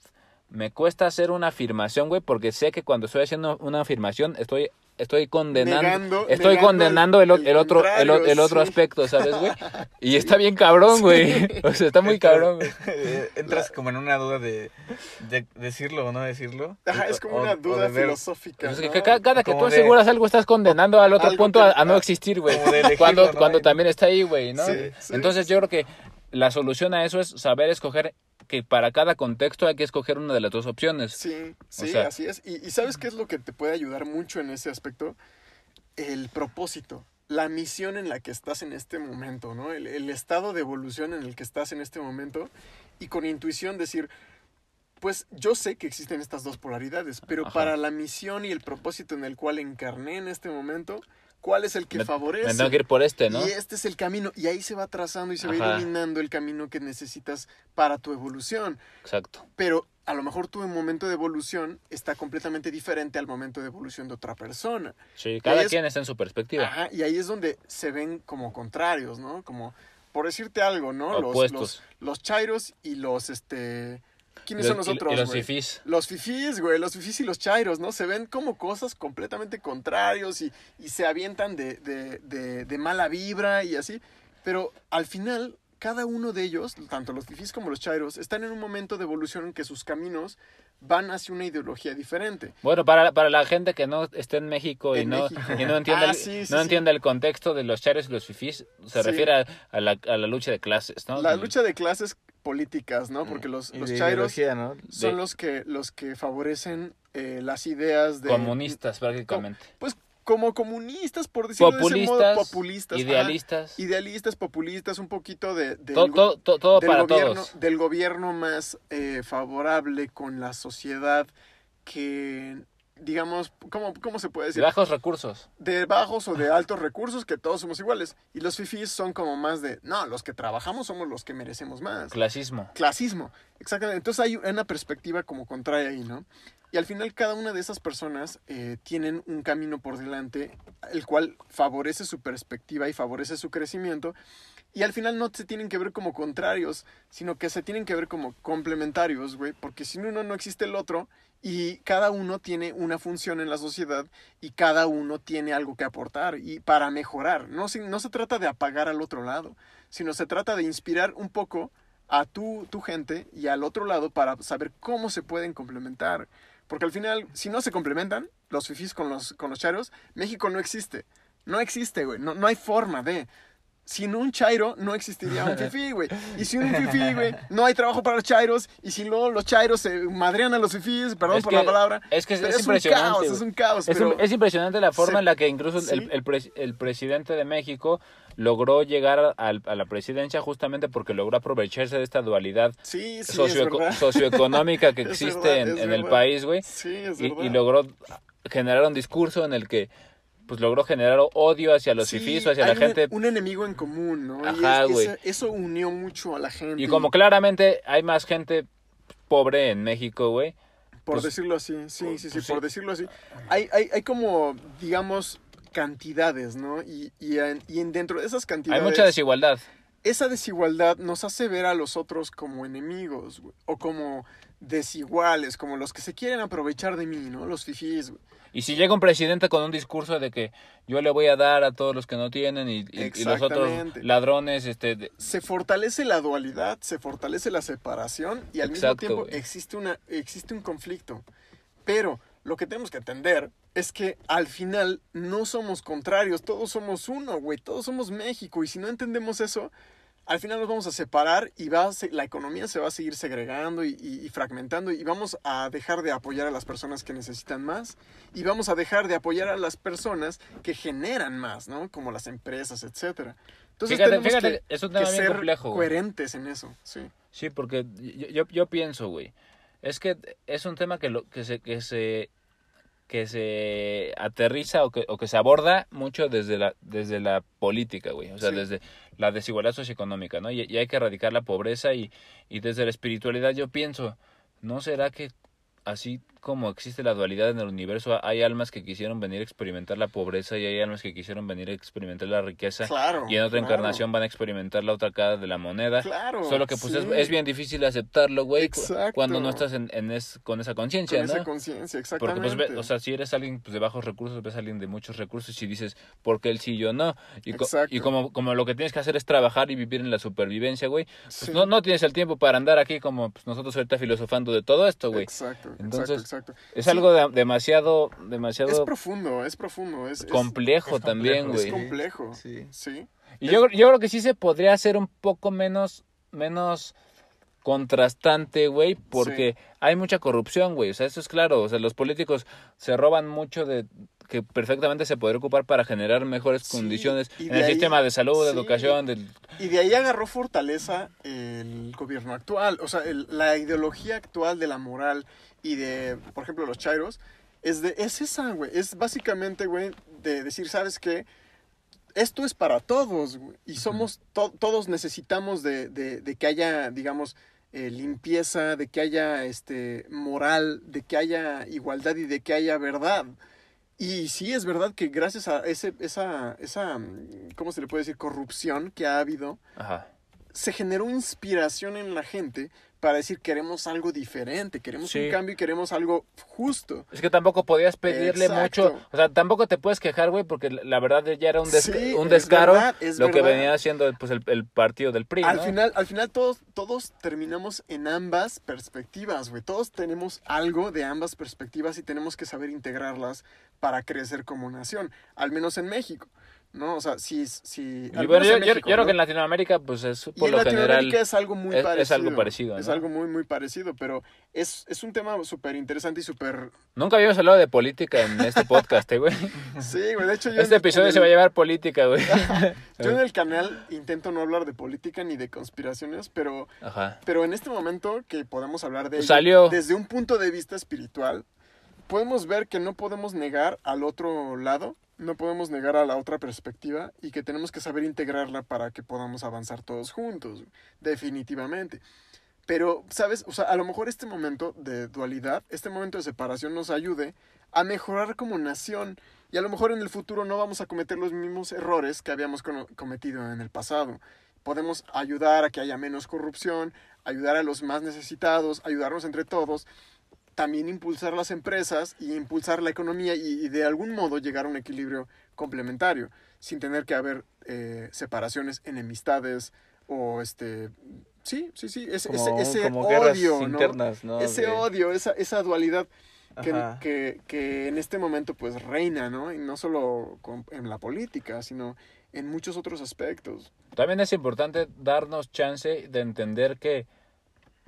me cuesta hacer una afirmación, güey, porque sé que cuando estoy haciendo una afirmación estoy estoy condenando Negando- estoy negando condenando el, el- el otro el, otro sí. aspecto, ¿sabes, güey? Y está bien cabrón, güey. O sea, está muy cabrón, güey. Entras como en una duda de, de decirlo o no decirlo. Ajá, es como O- una duda filosófica. Pues cada que tú de- aseguras algo estás condenando al otro Algo punto que- a, a no existir, güey. Como de elegirlo, Cuando, ¿no? cuando también está ahí, güey, ¿no? Sí, sí, Entonces sí. yo creo que la solución a eso es saber escoger que para cada contexto hay que escoger una de las dos opciones. Sí, sí, sea- así es. Y, y ¿sabes qué es lo que te puede ayudar mucho en ese aspecto? El propósito, la misión en la que estás en este momento, ¿no? El, el estado de evolución en el que estás en este momento y con intuición decir, pues yo sé que existen estas dos polaridades, pero Ajá. para la misión y el propósito en el cual encarné en este momento, ¿cuál es el que Me- favorece? Me tengo que ir por este, ¿no? Y este es el camino, y ahí se va trazando y se va iluminando el camino que necesitas para tu evolución Exacto. pero a lo mejor tu momento de evolución está completamente diferente al momento de evolución de otra persona. Sí, cada es- quien está en su perspectiva. Ajá, y ahí es donde se ven como contrarios, ¿no? Como, por decirte algo, ¿no? Los, los, los chairos y los, este... ¿Quiénes los, son los y- los güey? fifís. Los fifís, güey, los fifís y los chairos, ¿no? Se ven como cosas completamente contrarios y, y se avientan de, de, de, de mala vibra y así. Pero al final, cada uno de ellos, tanto los fifís como los chairos, están en un momento de evolución en que sus caminos van hacia una ideología diferente. Bueno, para, para la gente que no esté en México y En no, México. y no entiende, Ah, el, sí, sí, no sí. entiende el contexto de los chairos y los fifís, se refiere a, a la, a la lucha de clases, ¿no? La lucha de clases políticas, ¿no? Porque los, Y los de chairos son de- los que, los que favorecen eh, las ideas de... comunistas prácticamente. Pues como comunistas, por decirlo de ese modo, Populistas, populistas. idealistas. idealistas, populistas, un poquito de, del, to- todo del para gobierno, todos. del gobierno más eh, favorable con la sociedad que digamos, ¿cómo, cómo se puede De decir? bajos recursos. De bajos o de altos recursos, que todos somos iguales. Y los fifís son como más de, no, los que trabajamos somos los que merecemos más. Clasismo. Clasismo, exactamente. Entonces hay una perspectiva como contraria ahí, ¿no? Y al final cada una de esas personas eh, tienen un camino por delante, el cual favorece su perspectiva y favorece su crecimiento. Y al final no se tienen que ver como contrarios, sino que se tienen que ver como complementarios, güey. Porque sin uno no existe el otro y cada uno tiene una función en la sociedad y cada uno tiene algo que aportar y para mejorar. No, no se trata de apagar al otro lado, sino se trata de inspirar un poco a tu, tu gente y al otro lado para saber cómo se pueden complementar. Porque al final, si no se complementan, los fifís con los, con los charos, México no existe. No existe, güey. No, no hay forma de. Sin un chairo no existiría un fifí, güey. Y sin un fifí, güey, no hay trabajo para los chairos. Y si luego los chairos se madrean a los fifís, perdón Es por que- la palabra. es que es- es un impresionante, caos, es un caos. Es, pero- impresionante la forma se- en la que incluso el- sí. el, pres- el presidente de México logró llegar al- a, la presidencia justamente porque logró aprovecharse de esta dualidad sí, socioeco- socioeconómica que existe verdad, en, en el país, güey. Sí, es Y, y logró generar un discurso en el que pues logró generar odio hacia los Sí, fifís o hacia hay la gente. Un, enemigo en común, ¿no? Ajá, y es- esa- eso unió mucho a la gente. Y como claramente hay más gente pobre en México, güey. Por pues- decirlo así, sí, sí, sí, pues por sí. decirlo así. Hay, hay, hay como, digamos, cantidades, ¿no? Y, y, en, y en dentro de esas Hay cantidades... mucha desigualdad. esa desigualdad nos hace ver a los otros como enemigos, güey, o como desiguales, como los que se quieren aprovechar de mí, ¿no? Los fifís, güey. Y si llega un presidente con un discurso de que yo le voy a dar a todos los que no tienen y, y- y los otros ladrones, este, de- Se fortalece la dualidad, se fortalece la separación y al Exacto, mismo tiempo güey. existe, una, existe un conflicto. Pero lo que tenemos que entender es que al final no somos contrarios, todos somos uno, güey, todos somos México y si no entendemos eso, al final nos vamos a separar y va a se- la economía se va a seguir segregando y, y- y fragmentando y vamos a dejar de apoyar a las personas que necesitan más y vamos a dejar de apoyar a las personas que generan más, ¿no? Como las empresas, etcétera. Entonces Fíjate, tenemos fíjate, que, es un que tema bien ser complejo, coherentes en eso, sí. Sí, porque yo, yo, yo pienso, güey, es que es un tema que, lo, que, se, que, se, que se aterriza o que, o que se aborda mucho desde la, desde la política, güey, o sea, Sí. desde la desigualdad socioeconómica, ¿no? Y, y hay que erradicar la pobreza y, y desde la espiritualidad yo pienso, ¿no será que así como existe la dualidad en el universo, hay almas que quisieron venir a experimentar la pobreza y hay almas que quisieron venir a experimentar la riqueza Claro. y en otra claro, encarnación van a experimentar la otra cara de la moneda? Claro. Solo que pues es, sí, es bien difícil aceptarlo, güey, cuando no estás en, en es, con esa Con conciencia, esa ¿no? conciencia, Porque exactamente. pues, ve- o sea, si eres alguien pues, de bajos recursos, ves a alguien de muchos recursos y dices, ¿por qué él sí y yo no? Y, co- y como, como lo que tienes que hacer es trabajar y vivir en la supervivencia, güey, pues Sí. no, no tienes el tiempo para andar aquí como pues, nosotros ahorita filosofando de todo esto, güey. Exacto, Entonces, exacto, exacto. Es Sí, algo de- demasiado, Es demasiado profundo, es profundo. Es, complejo es también, complejo, es güey. complejo. Sí. Sí. Y yo, yo creo que sí se podría hacer un poco menos, menos contrastante, güey, porque hay mucha corrupción, güey. O sea, eso es claro. O sea, los políticos se roban mucho de que perfectamente se podría ocupar para generar mejores Sí, condiciones en el ahí- sistema de salud, de sí. educación, del... Y de ahí agarró fortaleza el gobierno actual. O sea, el- la ideología actual de la moral y de, por ejemplo, los chairos, es, de, es esa, güey. Es básicamente, güey, de decir, ¿sabes qué? Esto es para todos, güey. Y somos, to- todos necesitamos de, de- de que haya, digamos, eh, limpieza, de que haya este, moral, de que haya igualdad y de que haya verdad. Y sí, es verdad que gracias a ese, esa, esa, mm, ¿cómo se le puede decir? Corrupción que ha habido, Ajá. se generó inspiración en la gente para decir queremos algo diferente, queremos Sí. un cambio y queremos algo justo. Es que tampoco podías pedirle Exacto. mucho, o sea, tampoco te puedes quejar, güey, porque la verdad ya era un, desca- Sí, un es descaro verdad, es lo que verdad. venía haciendo pues, el, el partido del PRI, Al ¿no? final, al final todos, todos terminamos en ambas perspectivas, güey. Todos tenemos algo de ambas perspectivas y tenemos que saber integrarlas para crecer como nación, al menos en México, ¿no? O sea, si... si Y yo, yo- México, yo creo ¿no? que en Latinoamérica, pues es Y por en lo Latinoamérica general... es algo muy es- es parecido. algo parecido, Es algo muy, muy parecido, pero es, es un tema súper interesante y súper... Nunca habíamos hablado de política en este podcast, eh, güey. Sí, güey, de hecho yo... Este episodio se va a llevar política, güey. Yo en el canal intento no hablar de política ni de conspiraciones, pero, Ajá. pero en este momento que podemos hablar de ello Salió. desde un punto de vista espiritual, podemos ver que no podemos negar al otro lado, no podemos negar a la otra perspectiva y que tenemos que saber integrarla para que podamos avanzar todos juntos, definitivamente. Pero, ¿sabes? O sea, a lo mejor este momento de dualidad, este momento de separación nos ayude a mejorar como nación y a lo mejor en el futuro no vamos a cometer los mismos errores que habíamos cometido en el pasado. Podemos ayudar a que haya menos corrupción, ayudar a los más necesitados, ayudarnos entre todos, también impulsar las empresas y impulsar la economía y, y de algún modo llegar a un equilibrio complementario, sin tener que haber eh, separaciones, enemistades o este... Sí, sí, sí, ese, ese- Como, ese como guerras odio, ¿no? internas, ¿no? ese De- odio, esa, esa dualidad que, que, que en este momento pues reina, ¿no? Y no solo con- en la política, sino en muchos otros aspectos. También es importante darnos chance de entender que,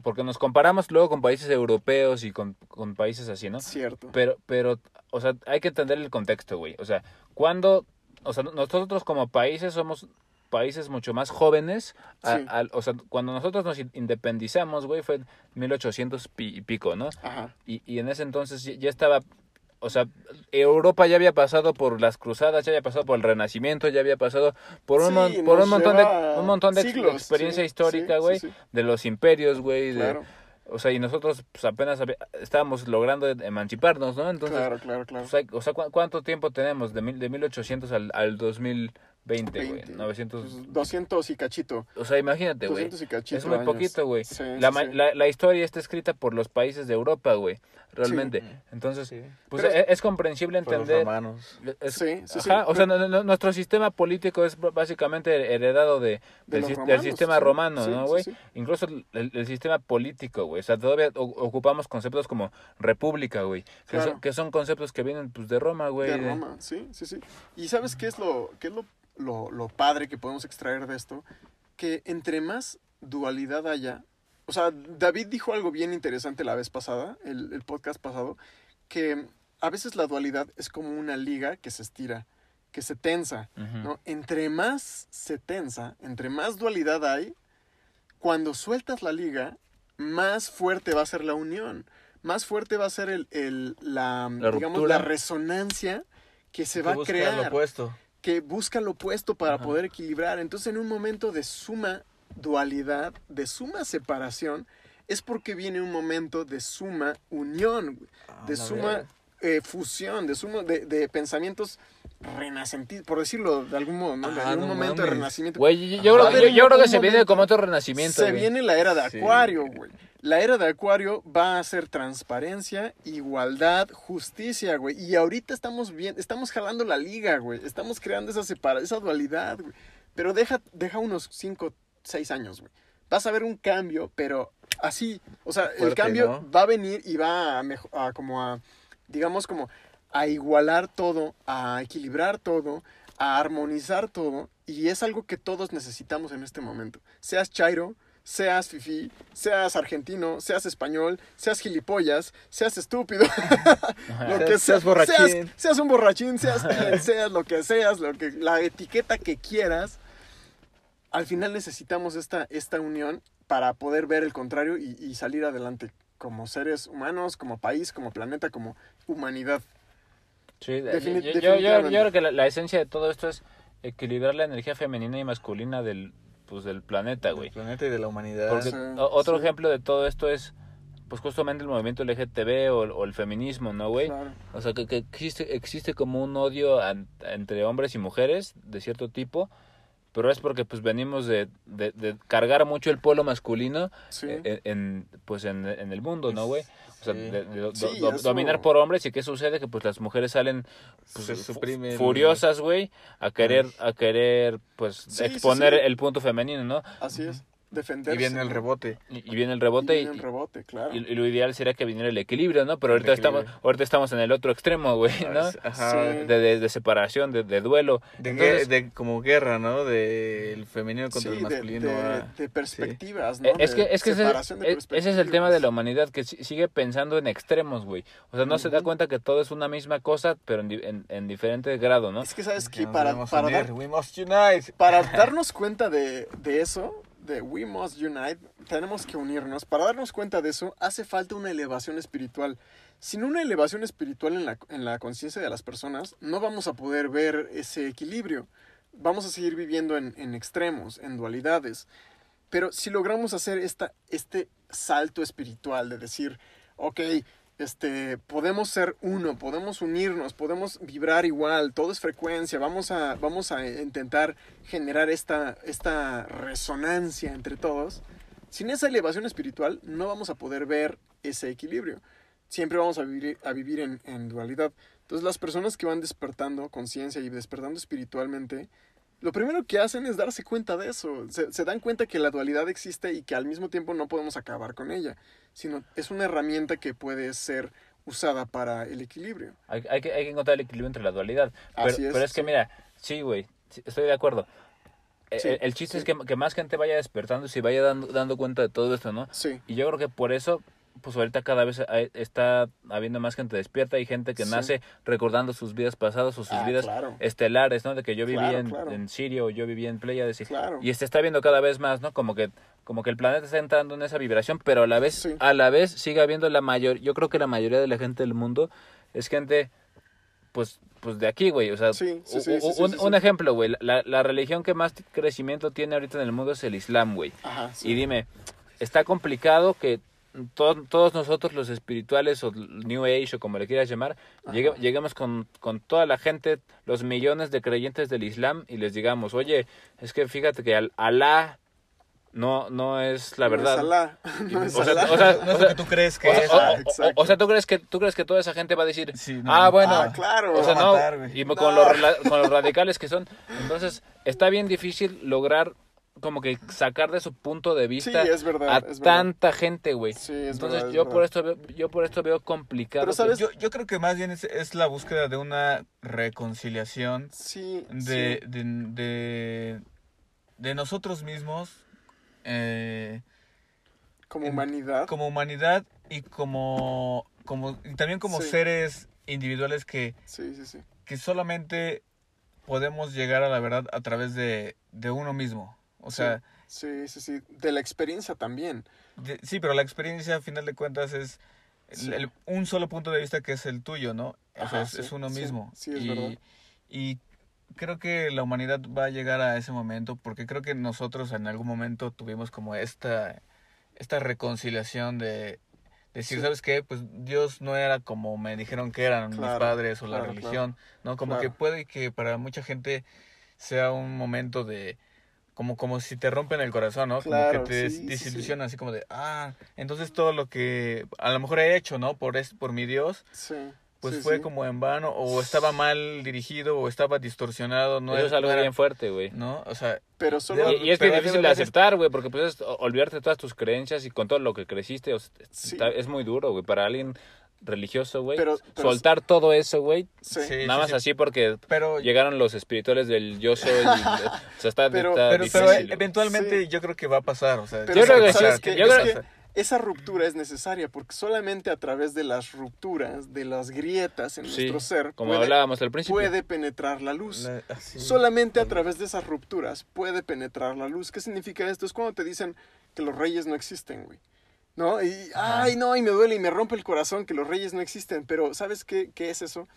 porque nos comparamos luego con países europeos y con, con países así, ¿no? Cierto. Pero, pero, o sea, hay que entender el contexto, güey. O sea, cuando, o sea, nosotros como países somos países mucho más jóvenes. a- Sí. o sea, cuando nosotros nos independizamos, güey, fue en 1800 pi- y pico, ¿no? Ajá. Y, y en ese entonces ya estaba, o sea, Europa ya había pasado por las cruzadas, ya había pasado por el Renacimiento, ya había pasado por un, Sí, mon- por un montón de, un montón de siglos, experiencia sí, histórica, güey, sí, de los imperios, güey, de- Claro, o sea, y nosotros pues apenas había- estábamos logrando emanciparnos, ¿no? Entonces, claro, claro, claro. pues, o sea, ¿cu- ¿cuánto tiempo tenemos de, mil, de 1800 al, al 2020, güey? 20, 900, pues, 200 y cachito. o sea, imagínate, güey. 200 y cachito Es muy años. poquito, güey. Sí, La, sí, la, la historia está escrita por los países de Europa, güey, realmente. Entonces, Sí. pues Pero- es, es comprensible Por los entender. romanos. es- Sí, sí, sí. ajá, o sea, no- no- nuestro sistema político es básicamente heredado de, De del, sistema sí, romano, sí, ¿no, güey? sí. Incluso el, el sistema político, güey. O sea, todavía ocupamos conceptos como república, güey. Que, Claro. son, que son conceptos que vienen pues, de Roma, güey. De de- Roma, sí, sí, sí. ¿Y sabes qué es lo, qué es lo, lo, lo padre que podemos extraer de esto? Que entre más dualidad haya, o sea, David dijo algo bien interesante la vez pasada, el, el podcast pasado, que a veces la dualidad es como una liga que se estira, que se tensa. ¿no? Entre más se tensa, entre más dualidad hay, cuando sueltas la liga, más fuerte va a ser la unión, más fuerte va a ser el, el- la, La digamos, la resonancia que se Que va a crear lo opuesto. Que busca lo opuesto para Ajá. poder equilibrar. Entonces, en un momento de suma dualidad, de suma separación, es porque viene un momento de suma unión, Ah, de la suma eh, fusión, de suma de, de pensamientos renacentidos, por decirlo de algún modo, ¿no? No momento de mames. renacimiento. Güey, yo, creo, haber yo- yo un- creo que se viene como otro renacimiento, Se güey. viene la era de Sí. Acuario, güey. La era de Acuario va a ser transparencia, igualdad, justicia, güey. Y ahorita estamos bien, estamos jalando la liga, güey. Estamos creando esa separa, esa dualidad, güey. Pero deja, deja unos 5, 6 años, güey. Vas a ver un cambio, pero así, o sea, el cambio ¿no? va a venir y va a, a como a, digamos como a igualar todo, a equilibrar todo, a armonizar todo. Y es algo que todos necesitamos en este momento. Seas chairo, seas fifi, seas argentino, seas español, seas gilipollas, seas estúpido, lo que Seas- sea- seas borrachín. seas, seas un borrachín, seas quien seas, lo que seas, lo que, la etiqueta que quieras, al final necesitamos esta, esta unión para poder ver el contrario y, y salir adelante como seres humanos, como país, como planeta, como humanidad. Sí, yo, yo- yo- yo creo que la, la esencia de todo esto es equilibrar la energía femenina y masculina del, pues, del planeta, güey. Del planeta y de la humanidad. Porque Sí, o- otro sí. ejemplo de todo esto es, pues justamente el movimiento LGTB o, o el feminismo, ¿no, güey? Claro. O sea, que, que existe, existe como un odio an- entre hombres y mujeres de cierto tipo, pero es porque pues venimos de, de, de cargar mucho el polo masculino Sí. eh, en, en, pues en, en el mundo, ¿no, güey? O sea, Sí. de- de- do- Sí, do- eso- dominar por hombres y qué sucede que pues las mujeres salen pues, Se furiosas, güey, a querer a querer pues exponer el punto femenino, ¿no? Así es. Defenderse. Y viene el rebote. Y, y viene el rebote y, viene el rebote, claro. y- y lo ideal sería que viniera el equilibrio, ¿no? Pero ahorita estamos ahorita estamos en el otro extremo, güey, ¿no? Ajá. Sí. De, de, de separación, de, de duelo. De, Entonces, de como guerra, ¿no? Del femenino Sí, contra el masculino. de- ah. de perspectivas, ¿no? Eh, Es que, De es que ese, separación de es- ese es el tema de la humanidad, que si- sigue pensando en extremos, güey. O sea, no se da cuenta que todo es una misma cosa, pero en, en, en diferente grado, ¿no? Es que, ¿sabes Que qué? Para, para, dar- We must unite. para darnos cuenta de, de eso, de We Must Unite, tenemos que unirnos. Para darnos cuenta de eso, hace falta una elevación espiritual. Sin una elevación espiritual en la, en la conciencia de las personas, no vamos a poder ver ese equilibrio. Vamos a seguir viviendo en, en extremos, en dualidades. Pero si logramos hacer esta, este salto espiritual de decir, ok, este, podemos ser uno, podemos unirnos, podemos vibrar igual, todo es frecuencia, vamos a, vamos a intentar generar esta, esta resonancia entre todos. Sin esa elevación espiritual no vamos a poder ver ese equilibrio. Siempre vamos a vivir, a vivir en, en dualidad. Entonces las personas que van despertando conciencia y despertando espiritualmente, lo primero que hacen es darse cuenta de eso. Se, se, dan cuenta que la dualidad existe y que al mismo tiempo no podemos acabar con ella, sino es una herramienta que puede ser usada para el equilibrio. Hay, hay, que, hay que encontrar el equilibrio entre la dualidad. Pero, Así es, pero es que mira, sí, güey, estoy de acuerdo. Sí, el, el chiste es que, que más gente vaya despertando y se vaya dando, dando cuenta de todo esto, ¿no? Sí, Y yo creo que por eso, pues ahorita cada vez hay- está habiendo más gente despierta y gente que Sí. nace recordando sus vidas pasadas o sus Ah, vidas claro. estelares, ¿no? De que yo vivía Claro, en, claro. en Sirio o yo vivía en Pleiades y, claro. y se está viendo cada vez más, ¿no? Como que como que el planeta está entrando en esa vibración, pero a la vez Sí. a la vez sigue habiendo la mayor, yo creo que la mayoría de la gente del mundo es gente pues pues de aquí, güey, o sea, Sí, un, ejemplo, güey, la, la religión que más crecimiento tiene ahorita en el mundo es el Islam, güey. Ajá. Y dime, está complicado que to- todos nosotros los espirituales o New Age o como le quieras llamar, Ajá. llegue- lleguemos con, con toda la gente, los millones de creyentes del Islam y les digamos, oye, es que fíjate que al Alá no, no es la verdad. No es O sea, Alá. o sea, No es o lo que tú crees que o sea, es. o- o- sea, ¿tú crees que tú crees que toda esa gente va a decir, Sí, no. ah, bueno, Ah, claro. o sea, no, matar, y con, No. los, con los radicales que son, entonces está bien difícil lograr como que sacar de su punto de Sí, vista es verdad, a es verdad. tanta gente, güey. Sí, es Entonces verdad, es yo verdad. por esto veo, yo por esto veo complicado. Pero, que- ¿sabes? Yo, yo creo que más bien es, es la búsqueda de una reconciliación Sí, de, sí. de, de, de nosotros mismos eh, como en- humanidad. como humanidad y como, como y también como Sí. seres individuales que, Sí, sí, sí. que solamente podemos llegar a la verdad a través de, de uno mismo. O sea, Sí, sí, sí. De la experiencia también. de- sí, pero la experiencia a final de cuentas es el- Sí. el- un solo punto de vista que es el tuyo, ¿no? O sea, es, sí, es uno mismo. sí, es y, verdad. y creo que la humanidad va a llegar a ese momento porque creo que nosotros en algún momento tuvimos como esta, esta reconciliación de decir, Sí. ¿sabes qué? Pues Dios no era como me dijeron que eran mis padres o claro, la religión, ¿no? Como que puede que para mucha gente sea un momento de como como si te rompen el corazón, ¿no? Claro, como que te sí, así como de, ah, entonces todo lo que a lo mejor he hecho, ¿no? Por es por mi Dios, Sí. pues sí, fue sí. como en vano o estaba mal dirigido o estaba distorsionado, no Eso es algo era- bien fuerte, güey. ¿no? O sea, Pero solo. Y, y es pero bien debe difícil de aceptar, güey, porque pues es o- olvidarte de todas tus creencias y con todo lo que creciste, o sea, Sí. está- es muy duro, güey, para alguien religioso, güey. Pero- pero- Soltar todo eso, güey, Sí. Sí, nada más sí. así porque pero llegaron los espirituales del yo soy, y- o sea, está, Pero- está pero, difícil, pero güey. eventualmente Sí. yo creo que va a pasar, o sea, Pero Yo creo que ¿sabes sí, qué? yo Es creo- que esa ruptura es necesaria porque solamente a través de las rupturas, de las grietas en Sí, nuestro ser, como puede, hablábamos al principio. puede penetrar la luz. la- así. Solamente a través de esas rupturas puede penetrar la luz. ¿Qué significa esto? Es cuando te dicen que los reyes no existen, güey. ¿No? Y, ay, no, y me duele y me rompe el corazón que los reyes no existen. Pero, ¿sabes qué, qué es eso?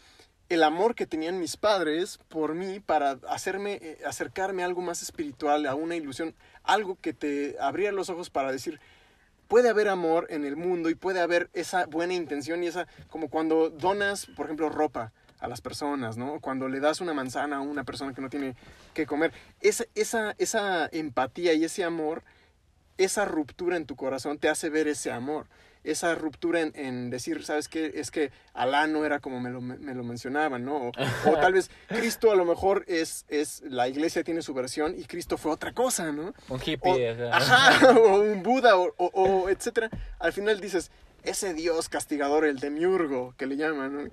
El amor que tenían mis padres por mí para hacerme, eh, acercarme a algo más espiritual, a una ilusión, algo que te abría los ojos para decir, puede haber amor en el mundo y puede haber esa buena intención y esa, como cuando donas, por ejemplo, ropa a las personas, ¿no? Cuando le das una manzana a una persona que no tiene que comer. Esa, esa, esa empatía y ese amor, esa ruptura en tu corazón te hace ver ese amor. Esa ruptura en, en decir, ¿sabes qué? Es que Alá no era como me lo, me lo mencionaban, ¿no? O, o tal vez Cristo a lo mejor es, es, la iglesia tiene su versión y Cristo fue otra cosa, ¿no? Un hippie, o, ajá. ajá, o un Buda, o, o, o etcétera. Al final dices, ese Dios castigador, el demiurgo, que le llaman, ¿no?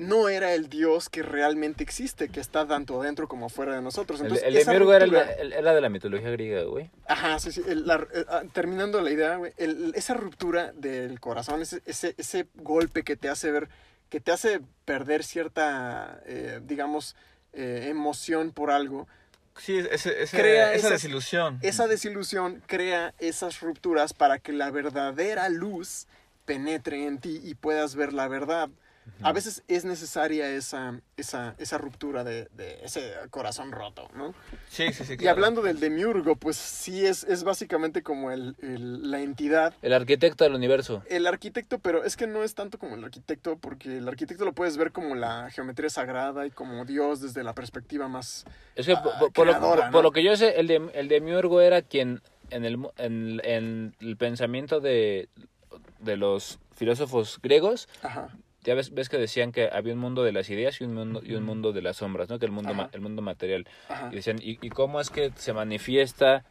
No era el Dios que realmente existe, que está tanto dentro como fuera de nosotros. El, Entonces, el demiurgo era, el- era de la mitología griega, güey. Ajá, sí, sí. el- la- eh, ah, terminando la idea, güey, el- esa ruptura del corazón, ese, ese, ese golpe que te hace ver, que te hace perder cierta, eh, digamos, eh, emoción por algo, Sí, ese- ese- Crea esa desilusión. Esa desilusión crea esas rupturas para que la verdadera luz penetre en ti y puedas ver la verdad. A veces es necesaria esa, esa, esa ruptura de, de ese corazón roto, ¿no? Sí, sí, sí. Y hablando del demiurgo, pues sí es, es básicamente como el, el- la entidad, El arquitecto del universo. el arquitecto, pero es que no es tanto como el arquitecto, porque el arquitecto lo puedes ver como la geometría sagrada y como Dios desde la perspectiva más... Es que Ah, por, por- por lo, por- lo que yo sé, el, de, el demiurgo era quien en el, mu- en, en el pensamiento de, de los filósofos griegos, Ajá. Ya ves, ves que decían que había un mundo de las ideas y un mundo, y un mundo de las sombras, ¿no? Que el mundo, ma- el mundo material. Ajá. Y decían, ¿y, y cómo es que se manifiesta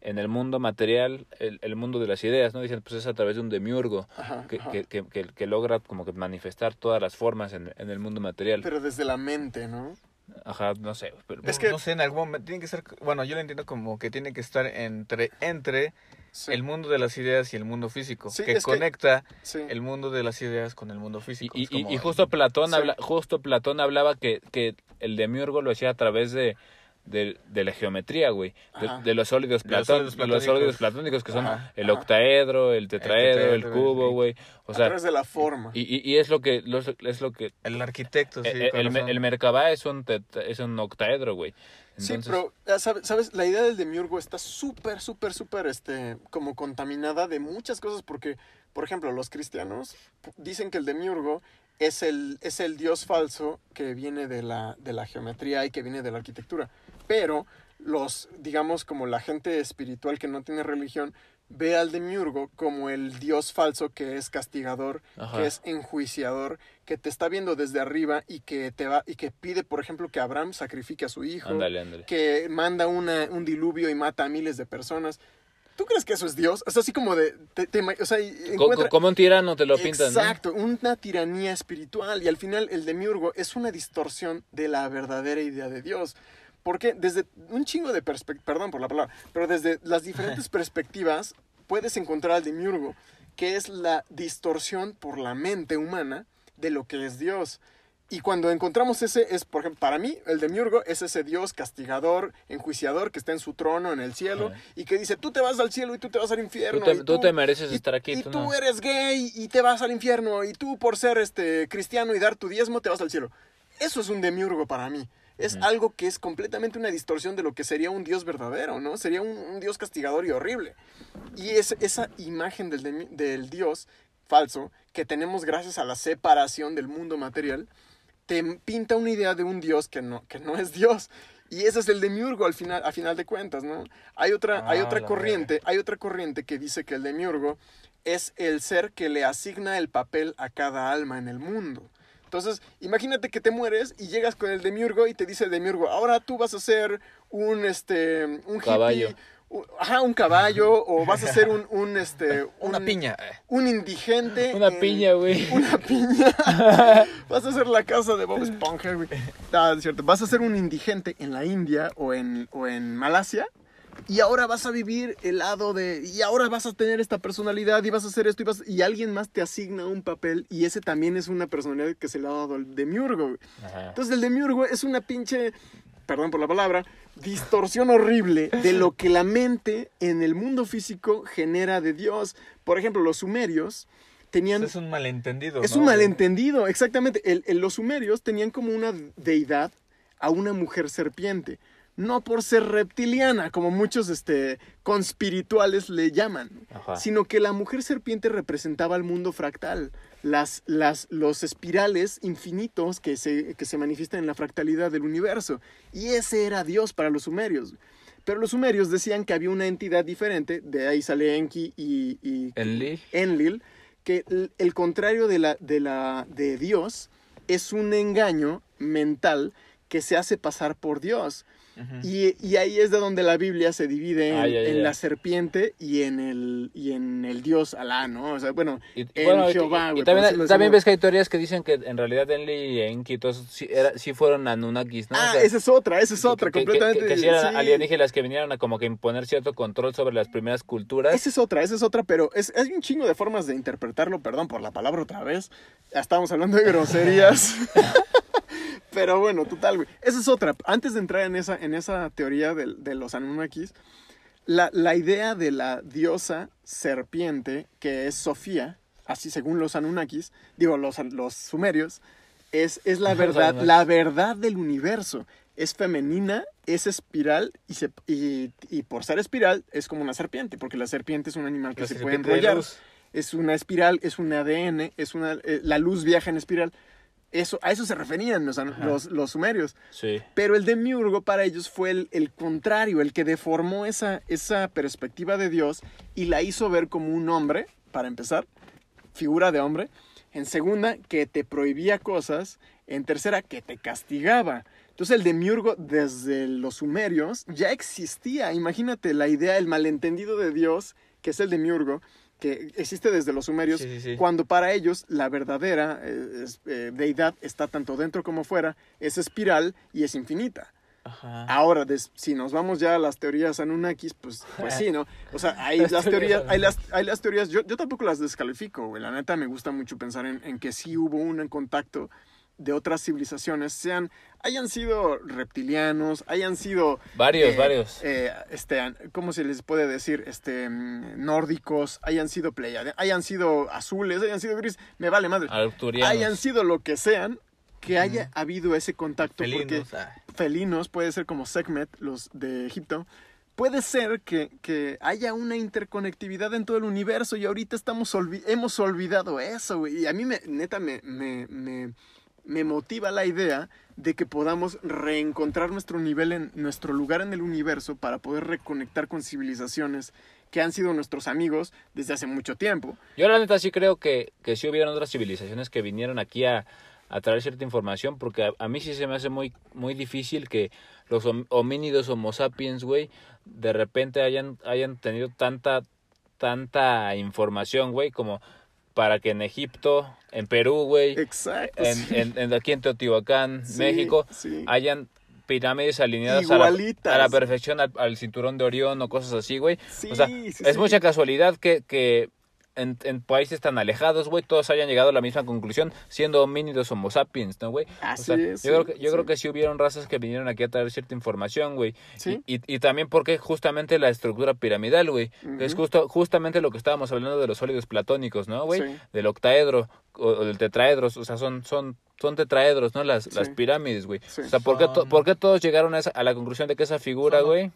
en el mundo material el, el mundo de las ideas, ¿no? Dicen, pues es a través de un demiurgo. Ajá, Que, ajá. que, que, que- logra como que manifestar todas las formas en, en el mundo material. Pero desde la mente, ¿no? Ajá, no sé. Pero, Es que- No sé, en algún momento tiene que ser... Bueno, yo lo entiendo como que tiene que estar entre, entre Sí. el mundo de las ideas y el mundo físico. Sí, que conecta sí. el mundo de las ideas con el mundo físico. y, el- justo Platón Sí. habla, justo Platón hablaba que, que el demiurgo lo hacía a través de, de, de la geometría, güey. De, de los sólidos platón, sólidos de los platónicos. sólidos platónicos que son Ajá, el octaedro, el tetraedro, el, tetraedro, el cubo, güey. O a sea, través de la forma. y, y, y es lo que lo- es lo que El arquitecto, sí. el, con el, el Merkabah es un tet- es un octaedro, güey. Sí, pero ya sabes, sabes, la idea del demiurgo está súper, súper, súper, este, como contaminada de muchas cosas porque, por ejemplo, los cristianos dicen que el demiurgo es el, es el dios falso que viene de la, de la geometría y que viene de la arquitectura. Pero los, digamos, como la gente espiritual que no tiene religión, ve al demiurgo como el dios falso que es castigador, Ajá. que es enjuiciador, que te está viendo desde arriba y que te va, y que pide, por ejemplo, que Abraham sacrifique a su hijo ándale, ándale. que manda una, un diluvio y mata a miles de personas. ¿Tú crees que eso es Dios? O sea, así como de... te- o sea, encuentra- como un tirano te lo pintan, ¿no? Exacto, una tiranía espiritual. Y al final el demiurgo es una distorsión de la verdadera idea de Dios. Porque desde un chingo de perspectivas, perdón por la palabra, pero desde las diferentes perspectivas puedes encontrar al demiurgo, que es la distorsión por la mente humana de lo que es Dios. Y cuando encontramos ese, es, por ejemplo, para mí, el demiurgo es ese Dios castigador, enjuiciador, que está en su trono en el cielo Ajá. y que dice, tú te vas al cielo y tú te vas al infierno. Tú te, y tú te mereces estar aquí, y tú eres gay y te vas al infierno y tú por ser este cristiano y dar tu diezmo te vas al cielo. Eso es un demiurgo para mí. Es algo que es completamente una distorsión de lo que sería un Dios verdadero, ¿no? Sería un, un Dios castigador y horrible. Y es esa imagen del Dios falso que tenemos gracias a la separación del mundo material, te pinta una idea de un Dios que no, que no es Dios. Y ese es el demiurgo al final, a final de cuentas, ¿no? Hay otra, hay Ah, otra corriente, hay otra corriente que dice que el demiurgo es el ser que le asigna el papel a cada alma en el mundo. Entonces, imagínate que te mueres y llegas con el demiurgo y te dice el demiurgo, ahora tú vas a ser un, este, un hippie, Caballo. Ajá, un caballo, o vas a ser un, un, este, Una un- piña. un indigente. Una en- piña, güey. Una piña. Vas a hacer la casa de Bob Esponja, güey. Ah, es cierto. Vas a ser un indigente en la India o en, o en Malasia. Y ahora vas a vivir el lado de... Y ahora vas a tener esta personalidad y vas a hacer esto y, vas, y alguien más te asigna un papel y ese también es una personalidad que se le ha dado al demiurgo. güey. Ajá. Entonces el demiurgo es una pinche, perdón por la palabra, distorsión horrible de lo que la mente en el mundo físico genera de Dios. Por ejemplo, los sumerios tenían... Es un malentendido. Es ¿no? un malentendido, exactamente. El- el- los sumerios tenían como una deidad a una mujer serpiente. No por ser reptiliana, como muchos este, conspirituales le llaman, Ajá. sino que la mujer serpiente representaba el mundo fractal, las, las, los espirales infinitos que se, que se manifiestan en la fractalidad del universo. Y ese era Dios para los sumerios. Pero los sumerios decían que había una entidad diferente, de ahí sale Enki y, y Enlil. Enlil, que el, el contrario de, la, de, la, de Dios es un engaño mental que se hace pasar por Dios. Y, y ahí es de donde la Biblia se divide en, Ah, ya, ya, en ya. la serpiente y en el, y en el Dios Alá, ¿no? O sea, bueno, Y, en bueno, Jehová, y, por también, también ves que hay teorías que dicen que en realidad Enlil y Enki todos sí, era- sí fueron Anunnakis, ¿no? O ah, sea, esa es otra, esa es que- otra, que- que- completamente. Que, que sí eran sí. alienígenas que vinieron a como que imponer cierto control sobre las primeras culturas. Esa es otra, esa es otra, pero es, hay un chingo de formas de interpretarlo, perdón por la palabra otra vez. Estábamos hablando de groserías. Pero bueno, total, güey. Esa es otra. Antes de entrar en esa, en esa teoría de, de los Anunnakis, la, la idea de la diosa serpiente, que es Sofía, así según los Anunnakis, digo, los, los sumerios, es, es la verdad, la verdad del universo. Es femenina, es espiral y, se, y, y por ser espiral es como una serpiente, porque la serpiente es un animal que La se puede enrollar. Es una espiral, es un ADN, es una, eh, la luz viaja en espiral. Eso, a eso se referían los, los sumerios. Sí. Pero el demiurgo para ellos fue el, el contrario, el que deformó esa, esa perspectiva de Dios y la hizo ver como un hombre, para empezar, figura de hombre. En segunda, que te prohibía cosas. En tercera, que te castigaba. Entonces el demiurgo desde los sumerios ya existía. Imagínate la idea, el malentendido de Dios, que es el demiurgo, que existe desde los sumerios, Sí, sí, sí. cuando para ellos la verdadera eh, es- eh, deidad está tanto dentro como fuera, es espiral y es infinita. Ajá. Ahora, des- si nos vamos ya a las teorías Anunnakis, pues, pues sí, ¿no? O sea, hay Las las, teorías teorías, hay las, hay las teorías, yo, yo tampoco las descalifico, güey. La neta me gusta mucho pensar en, en que sí hubo un contacto de otras civilizaciones, sean, hayan sido reptilianos, hayan sido... Varios, eh, varios. eh, este, ¿cómo se les puede decir? Este, mm, nórdicos, hayan sido pleiades, hayan sido azules, hayan sido grises, me vale madre. Arturianos. Hayan sido lo que sean, que haya habido ese contacto, porque Felinos. ah. felinos, puede ser como Sekhmet, los de Egipto. Puede ser que, que haya una interconectividad en todo el universo y ahorita estamos olvi- hemos olvidado eso, güey. Y a mí, me, neta, me, me, me, me motiva la idea de que podamos reencontrar nuestro nivel, en nuestro lugar en el universo para poder reconectar con civilizaciones que han sido nuestros amigos desde hace mucho tiempo. Yo la neta sí creo que, que sí hubieron otras civilizaciones que vinieron aquí a, a traer cierta información, porque a, mí sí se me hace muy, muy difícil que los hom- homínidos homo sapiens, güey, de repente hayan, hayan tenido tanta, tanta información, güey, como para que en Egipto, en Perú, güey, Exacto. en, sí. en, en- aquí en Teotihuacán, Sí, México, sí. hayan pirámides alineadas a la, Igualitas. a la perfección al, al cinturón de Orión o cosas así, güey. Sí, o sea, sí, es mucha casualidad que, que en, en países tan alejados, güey, todos hayan llegado a la misma conclusión, siendo homínidos homo sapiens, ¿no, güey? O Así sea, es, yo, creo que, yo sí. creo que sí hubieron razas que vinieron aquí a traer cierta información, güey. Sí. Y, y, y también porque justamente la estructura piramidal, güey, es justo, justamente lo que estábamos hablando de los sólidos platónicos, ¿no, güey? Sí. Del octaedro o, o del tetraedros, o sea, son, son, son tetraedros, ¿no? Las, las pirámides, güey. Sí. O sea, ¿por qué, to- por qué todos llegaron a, esa- a la conclusión de que esa figura, Son- güey,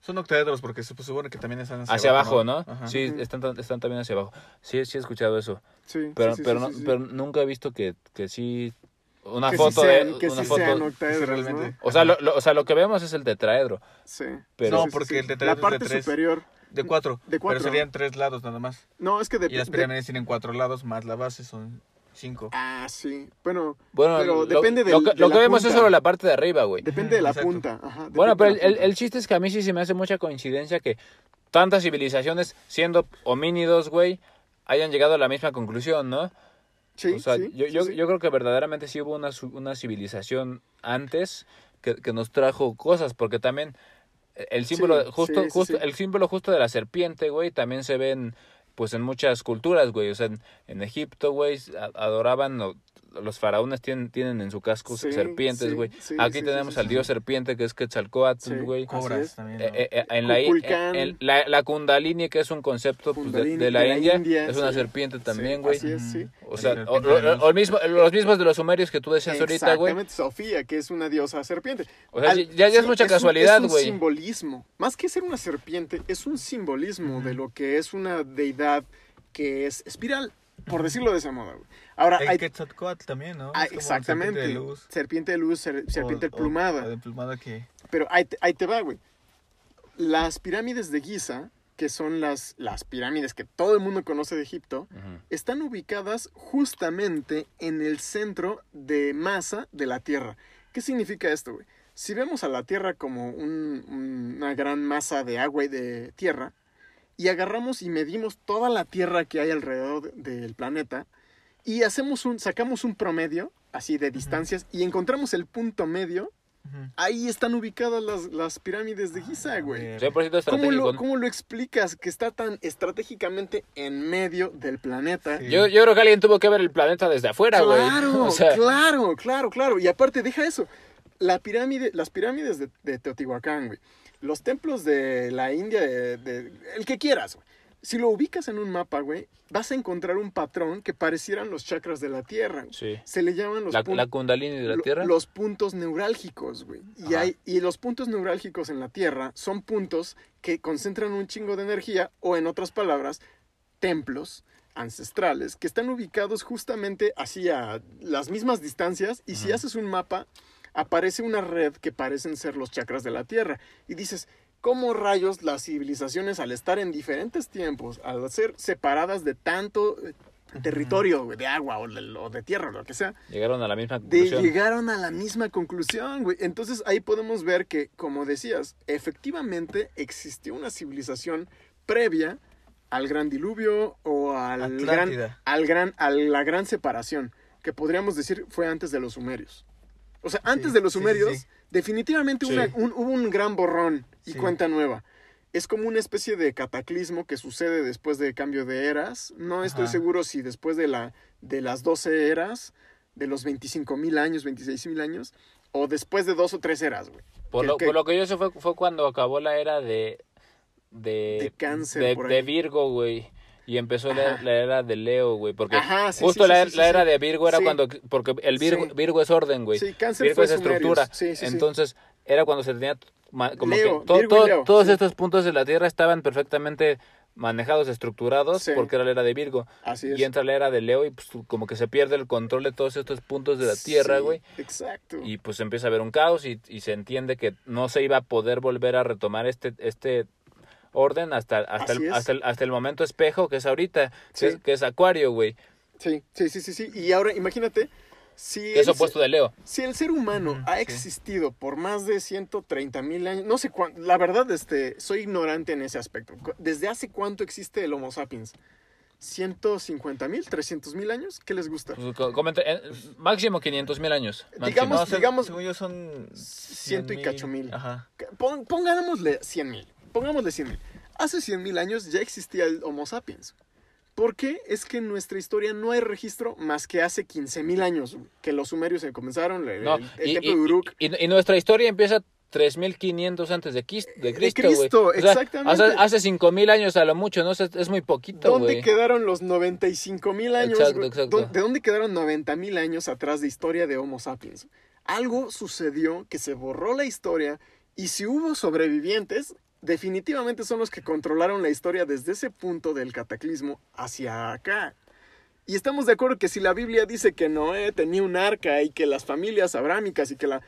Son octaedros porque se supone que también están hacia, hacia abajo, ¿no? Ajá. Sí, están, tan- están también hacia abajo. Sí, sí he escuchado eso. Sí, Pero, sí, sí, pero, sí, no- pero nunca he visto que, que sí. Una Que sí foto sean- de. que una sí foto. sean octaedros, realmente. ¿no? o, sea, lo, lo- o sea, lo que vemos es el tetraedro. Sí. Pero, No, Sí, sí, porque sí. el tetraedro La parte es de tres. superior. De cuatro. De cuatro. Pero serían tres lados nada más. No, es que de, Y las de- pirámides tienen cuatro lados más la base son cinco. Ah, sí. Bueno, bueno, pero lo, depende del- lo que, de lo la que vemos es solo la parte de arriba, güey. depende de la Exacto. punta. Ajá, Bueno, pero el, el, chiste es que a mí sí se me hace mucha coincidencia que tantas civilizaciones, siendo homínidos, güey, hayan llegado a la misma conclusión, ¿no? Sí, o sea, sí, yo, sí, yo, sí. yo creo que verdaderamente sí hubo una, su- una civilización antes que, que nos trajo cosas, porque también el símbolo Sí, justo, justo sí. el símbolo justo de la serpiente, güey, también se ven pues en muchas culturas, güey, o sea, en, Egipto, güey, adoraban los faraones tienen, tienen en su casco Sí, serpientes, güey. sí, Aquí sí, tenemos sí, al sí, dios serpiente que es Quetzalcóatl, Sí. güey. Cobras es. también. Eh, ¿no? eh, eh, en la, en la, la Kundalini, que es un concepto pues, de, la, de la India, India, es una sí. serpiente también, Sí, güey. así es, sí. O sea, o, o- luz. o el mismo, los mismos de los sumerios que tú decías ahorita, güey. Exactamente, Sofía, que es una diosa serpiente. O sea, Al- ya, ya es mucha casualidad, Es un güey. simbolismo. Más que ser una serpiente, es un simbolismo de lo que es una deidad que es espiral, por decirlo de esa modo. güey. Ahora, El hay, Quetzalcóatl también, ¿no? ah, Es como exactamente. serpiente de luz. Serpiente de luz, ser- serpiente O- o- emplumada. o de emplumada que... Pero ahí te, ahí te va, güey. Las pirámides de Giza, que son las, las pirámides que todo el mundo conoce de Egipto, están ubicadas justamente en el centro de masa de la Tierra. ¿Qué significa esto, güey? Si vemos a la Tierra como un- una gran masa de agua y de tierra, y agarramos y medimos toda la Tierra que hay alrededor de- del planeta, y hacemos un, sacamos un promedio, así de distancias, y encontramos el punto medio, ahí están ubicadas las, las pirámides de Giza, güey. bien. 100% ¿Cómo lo, ¿Cómo lo explicas que está tan estratégicamente en medio del planeta? Sí. Yo, yo creo que alguien tuvo que ver el planeta desde afuera, güey. Claro, O sea, claro, claro, claro. Y aparte, deja eso. La pirámide, las pirámides de, de Teotihuacán, güey. Los templos de la India, de, de- el que quieras, güey. Si lo ubicas en un mapa, güey, vas a encontrar un patrón que parecieran los chakras de la Tierra. güey. sí. Se le llaman los La, la Kundalini de la lo- Tierra. Los puntos neurálgicos, güey. Y, hay, y los puntos neurálgicos en la Tierra son puntos que concentran un chingo de energía, o en otras palabras, templos ancestrales que están ubicados justamente así a las mismas distancias. Y si haces un mapa, aparece una red que parecen ser los chakras de la Tierra. Y dices, ¿cómo rayos las civilizaciones, al estar en diferentes tiempos, al ser separadas de tanto eh, territorio, de agua o de, o de tierra o lo que sea, Llegaron a la misma de conclusión. llegaron a la misma conclusión, güey. Entonces ahí podemos ver que, como decías, efectivamente existió una civilización previa al gran diluvio o al gran, al gran, a la gran separación, que podríamos decir fue antes de los sumerios. O sea, antes Sí, de los sí, sumerios, sí. definitivamente Sí. una- un- hubo un gran borrón y cuenta nueva. Es como una especie de cataclismo que sucede después de cambio de eras. No estoy Ajá. seguro si después de, la, de las 12 eras, de los 25 mil años, 26 mil años, o después de dos o tres eras, güey. Por lo, que- por lo que yo sé fue, fue cuando acabó la era de... De, De cáncer, de, de. Virgo, güey. Y empezó la, era de Leo, güey. Porque Ajá, sí, justo sí, la, sí, sí, la era de Virgo era cuando... Porque el Virgo. Virgo es orden, güey. Sí, cáncer Virgo fue es estructura. Entonces, era cuando se tenía... Como Leo, que to- Virgo y to- Leo, todos estos puntos de la Tierra estaban perfectamente manejados, estructurados, Sí. porque era la era de Virgo. Así es. Y entra la era de Leo y pues como que se pierde el control de todos estos puntos de la Tierra, Sí, güey. Exacto. Y pues empieza a haber un caos y, y se entiende que no se iba a poder volver a retomar este, este orden hasta, hasta, el, hasta, el, hasta el momento espejo que es ahorita, Sí. que, es, que es Acuario, güey, Sí, sí, sí, sí, sí. Y ahora imagínate, si que es el, opuesto de Leo. si el ser humano ha sí. existido por más de 130 mil años, no sé cuánto, la verdad, este, soy ignorante en ese aspecto. ¿Desde hace cuánto existe el Homo sapiens? ¿150 mil? ¿300 mil años? ¿Qué les gusta? Pues, comenta- eh, máximo 500 mil años. máximo. Digamos- No, digamos- según yo son... Ciento y 100,000. cacho mil. Ajá. Pon- pongámosle 100 mil. Pongámosle 100 mil. Hace 100 mil años ya existía el Homo sapiens. ¿Por qué? Es que en nuestra historia no hay registro más que hace 15 mil años que los sumerios se comenzaron, el, No, el- el y, templo de Uruk. y- y nuestra historia empieza 3500 antes de, Quis- de Cristo, güey. Cristo, O sea, exactamente. Hace, hace 5000 años a lo mucho, ¿no? Es, es muy poquito, ¿Dónde quedaron los 95 mil años? Exacto, exacto. ¿Dó- ¿De dónde quedaron 90 mil años atrás de historia de Homo sapiens? Algo sucedió que se borró la historia y si hubo sobrevivientes, definitivamente son los que controlaron la historia desde ese punto del cataclismo hacia acá. Y estamos de acuerdo que si la Biblia dice que Noé tenía un arca y que las familias abrámicas y que la...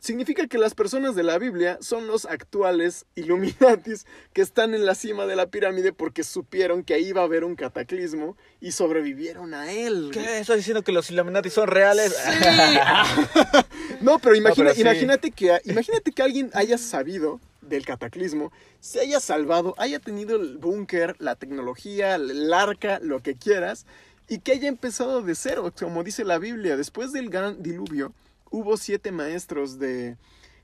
Significa que las personas de la Biblia son los actuales Illuminatis que están en la cima de la pirámide porque supieron que ahí iba a haber un cataclismo y sobrevivieron a él. ¿Qué? ¿Estás diciendo que los Illuminati son reales? No, pero, imagina- pero sí. imagínate, que, imagínate que alguien haya sabido del cataclismo, se haya salvado, haya tenido el búnker, la tecnología, el arca, lo que quieras, y que haya empezado de cero, como dice la Biblia. Después del gran diluvio, hubo siete maestros de...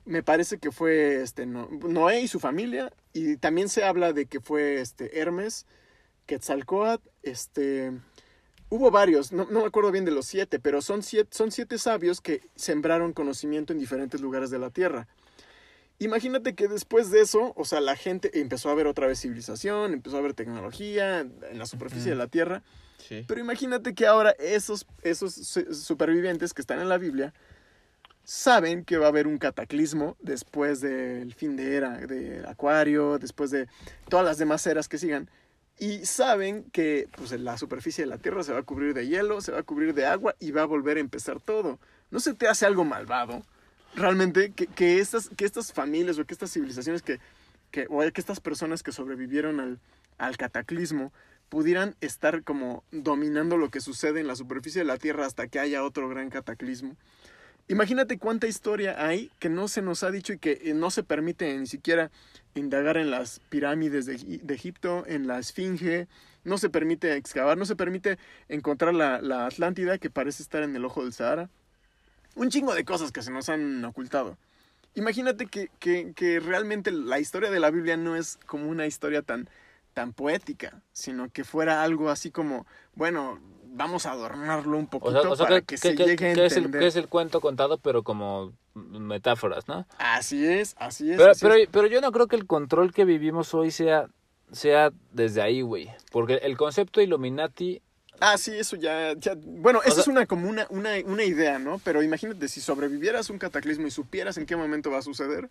Me parece que fue este, No- Noé y su familia, y también se habla de que fue este, Hermes, Quetzalcoatl, este... Hubo varios, no, no me acuerdo bien de los siete, pero son siete, son siete sabios que sembraron conocimiento en diferentes lugares de la Tierra. Imagínate que después de eso, o sea, la gente empezó a ver otra vez civilización, empezó a ver tecnología en la superficie de la Tierra, Sí. pero imagínate que ahora esos, esos su- supervivientes que están en la Biblia saben que va a haber un cataclismo después del fin de era de Acuario, después de todas las demás eras que sigan. Y saben que pues, la superficie de la Tierra se va a cubrir de hielo, se va a cubrir de agua y va a volver a empezar todo. ¿No se te hace algo malvado? Realmente, que, que estas, que estas familias o que estas civilizaciones que, que, o que estas personas que sobrevivieron al, al cataclismo pudieran estar como dominando lo que sucede en la superficie de la Tierra hasta que haya otro gran cataclismo. Imagínate cuánta historia hay que no se nos ha dicho y que eh, no se permite ni siquiera indagar en las pirámides de, de Egipto, en la Esfinge, no se permite excavar, no se permite encontrar la, la Atlántida que parece estar en el ojo del Sahara. Un chingo de cosas que se nos han ocultado. imagínate que, que, que realmente la historia de la Biblia no es como una historia tan, tan poética, sino que fuera algo así como, bueno, vamos a adornarlo un O poquito sea, o sea, para que, se que- llegue a que es el, entender. que es el cuento contado, pero como metáforas, ¿no? Así es, así es. Pero, así pero, es. pero yo no creo que el control que vivimos hoy sea, sea desde ahí, güey. Porque el concepto Illuminati, Ah, sí, eso ya, ya- bueno, eso sea- es una como una, una, una idea, ¿no? Pero imagínate si sobrevivieras un cataclismo y supieras en qué momento va a suceder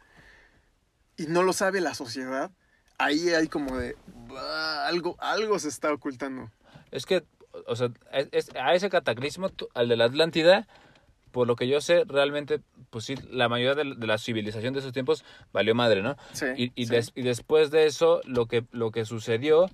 y no lo sabe la sociedad, ahí hay como de "Bah, algo, algo se está ocultando. es que, o sea, es- es- a ese cataclismo, al de la Atlántida, por lo que yo sé, realmente, pues sí, la mayoría de, de la civilización de esos tiempos valió madre, ¿no? Sí, Y, y, sí. des- y después de eso, lo que, lo que sucedió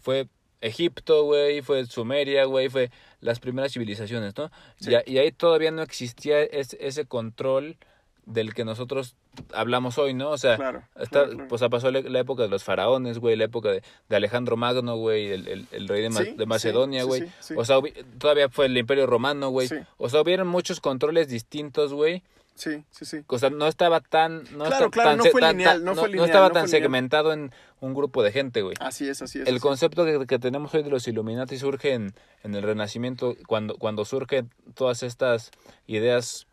fue Egipto, güey, fue Sumeria, güey, fue las primeras civilizaciones, ¿no? Sí. Y, ahí todavía no existía ese, ese control del que nosotros hablamos hoy, ¿no? O sea, Claro, está, claro, claro. pues pasó la, la época de los faraones, güey, la época de, de Alejandro Magno, güey, el, el, el rey de, Ma- Sí, de Macedonia, sí, güey. sí, sí. O sea, todavía fue el imperio romano, güey. O sea, hubieron muchos controles distintos, güey. Sí, sí, sí. O sea, no estaba tan... No Claro, claro, tan no fue tan- lineal, tan- no fue lineal, estaba no tan fue lineal. segmentado en un grupo de gente, güey. Así es, así es. El así es. concepto que, que tenemos hoy de los Illuminati surge en, en el Renacimiento, cuando, cuando surgen todas estas ideas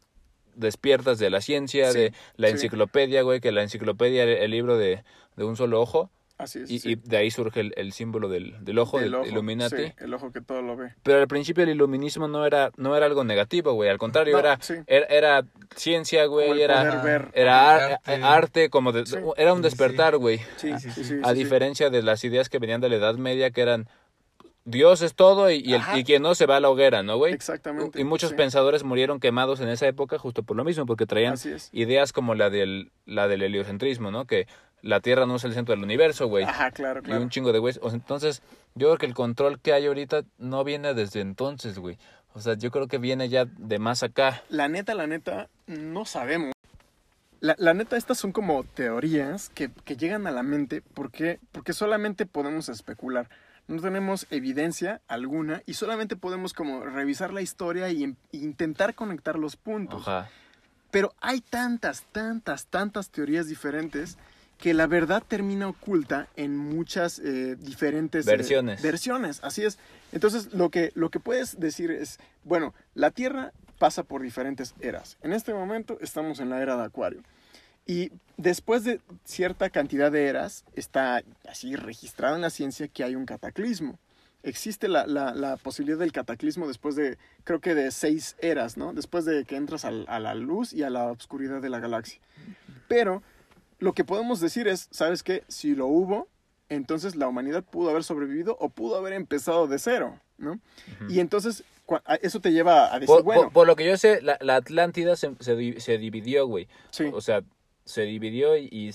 despiertas de la ciencia, Sí, de la sí. enciclopedia, güey, que la enciclopedia era el libro de, de un solo ojo, Así es. y, sí. y de ahí surge el, el símbolo del, del ojo, Del ojo, Illuminati. sí, el ojo que todo lo ve. Pero al principio el iluminismo no era, no era algo negativo, güey. Al contrario, No, era, sí. era, era ciencia, güey. Era, ver. era ar- Arte. arte. como de- Sí. era un despertar, güey. Sí, sí, sí, sí. sí, A sí. diferencia de las ideas que venían de la Edad Media, que eran Dios es todo y, y el, y quien no se va a la hoguera, ¿no, güey? Exactamente. Y muchos sí. pensadores murieron quemados en esa época justo por lo mismo, porque traían ideas como la del, la del heliocentrismo, ¿no? Que la Tierra no es el centro del universo, güey. Ajá, claro, Y claro. un chingo de güeyes. O sea, entonces, yo creo que el control que hay ahorita no viene desde entonces, güey. O sea, yo creo que viene ya de más acá. La neta, la neta, no sabemos. La, la neta, estas son como teorías que, que llegan a la mente porque, porque solamente podemos especular. No tenemos evidencia alguna y solamente podemos como revisar la historia y em- e intentar conectar los puntos. Ajá. Pero hay tantas, tantas, tantas teorías diferentes que la verdad termina oculta en muchas eh, diferentes eh, Versiones. versiones, así es. Entonces, lo que, lo que puedes decir es, bueno, la Tierra pasa por diferentes eras. En este momento estamos en la era de Acuario. Y después de cierta cantidad de eras, está así registrado en la ciencia que hay un cataclismo. Existe la, la, la posibilidad del cataclismo después de, creo que de seis eras, ¿no? Después de que entras al- a la luz y a la oscuridad de la galaxia. Pero lo que podemos decir es, ¿sabes qué? Si lo hubo, entonces la humanidad pudo haber sobrevivido o pudo haber empezado de cero, ¿no? Y entonces eso te lleva a decir, Por, bueno, por- por lo que yo sé, la, la Atlántida se, se, di- se dividió, güey. sí. O sea, se dividió y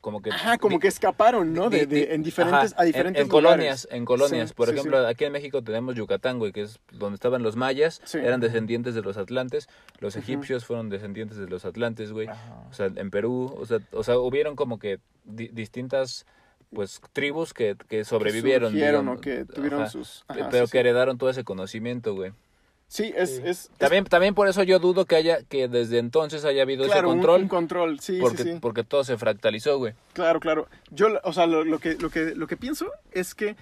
como que... Ajá, como que escaparon, ¿no? De, en diferentes, ajá, a en- diferentes en, lugares. colonias, en colonias. Sí, Por sí, ejemplo, sí. aquí en México tenemos Yucatán, güey, que es donde estaban los mayas, eran descendientes de los atlantes, los egipcios fueron descendientes de los atlantes, güey. Ajá. O sea, en Perú, o sea, o sea hubieron como que di- distintas pues tribus que, que sobrevivieron. surgieron digamos. o que tuvieron Ajá. sus... Pero que heredaron todo ese conocimiento, güey. Sí, es... Sí. es- es- También, también por eso yo dudo que haya, que desde entonces haya habido claro, ese control. Un, control, sí, porque, sí, sí. porque todo se fractalizó, güey. Claro, claro. Yo, o sea, lo, lo que, lo, que, lo que pienso es que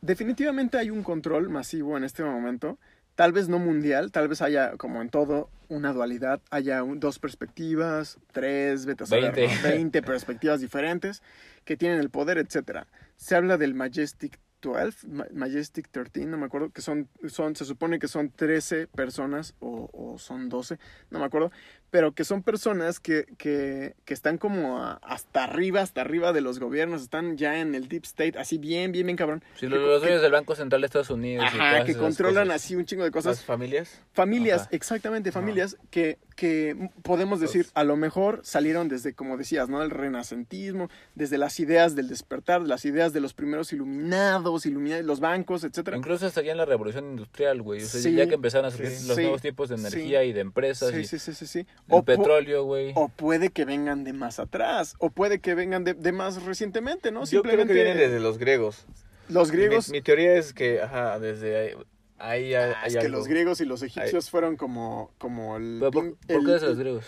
definitivamente hay un control masivo en este momento. Tal vez no mundial, tal vez haya, como en todo, una dualidad. Haya un- dos perspectivas, tres, vete a saber, Veinte. ¿no? 20 perspectivas diferentes que tienen el poder, etcétera. Se habla del Majestic 12, Ma- Majestic 13, no me acuerdo, que son, son se supone que son 13 personas o, o son 12, no me acuerdo, pero que son personas que, que, que están como a- hasta arriba, hasta arriba de los gobiernos, están ya en el deep state, así bien, bien, bien cabrón. Sí, Que- los, dueños del Banco Central de Estados Unidos. y Ajá, todas que esas controlan cosas. así un chingo de ¿Las cosas. familias? Familias, Ajá. exactamente, familias que, que podemos decir, a lo mejor salieron desde, como decías, ¿no? El renacentismo, desde las ideas del despertar, las ideas de los primeros iluminados, iluminados, los bancos, etcétera. Incluso hasta ya en la revolución industrial, güey. O sea, Sí, ya que empezaron a surgir sí, los sí, nuevos tipos de energía y de empresas Sí, y sí, sí, sí, sí. El O, petróleo, güey. o puede que vengan de más atrás, o puede que vengan de, de más recientemente, ¿no? Yo creo que vienen desde los griegos. los griegos. Mi, mi teoría es que, ajá, desde ahí, ahí hay, Ah, hay es que algo. los griegos y los egipcios fueron como, como el... ¿Por, qué el- es los griegos?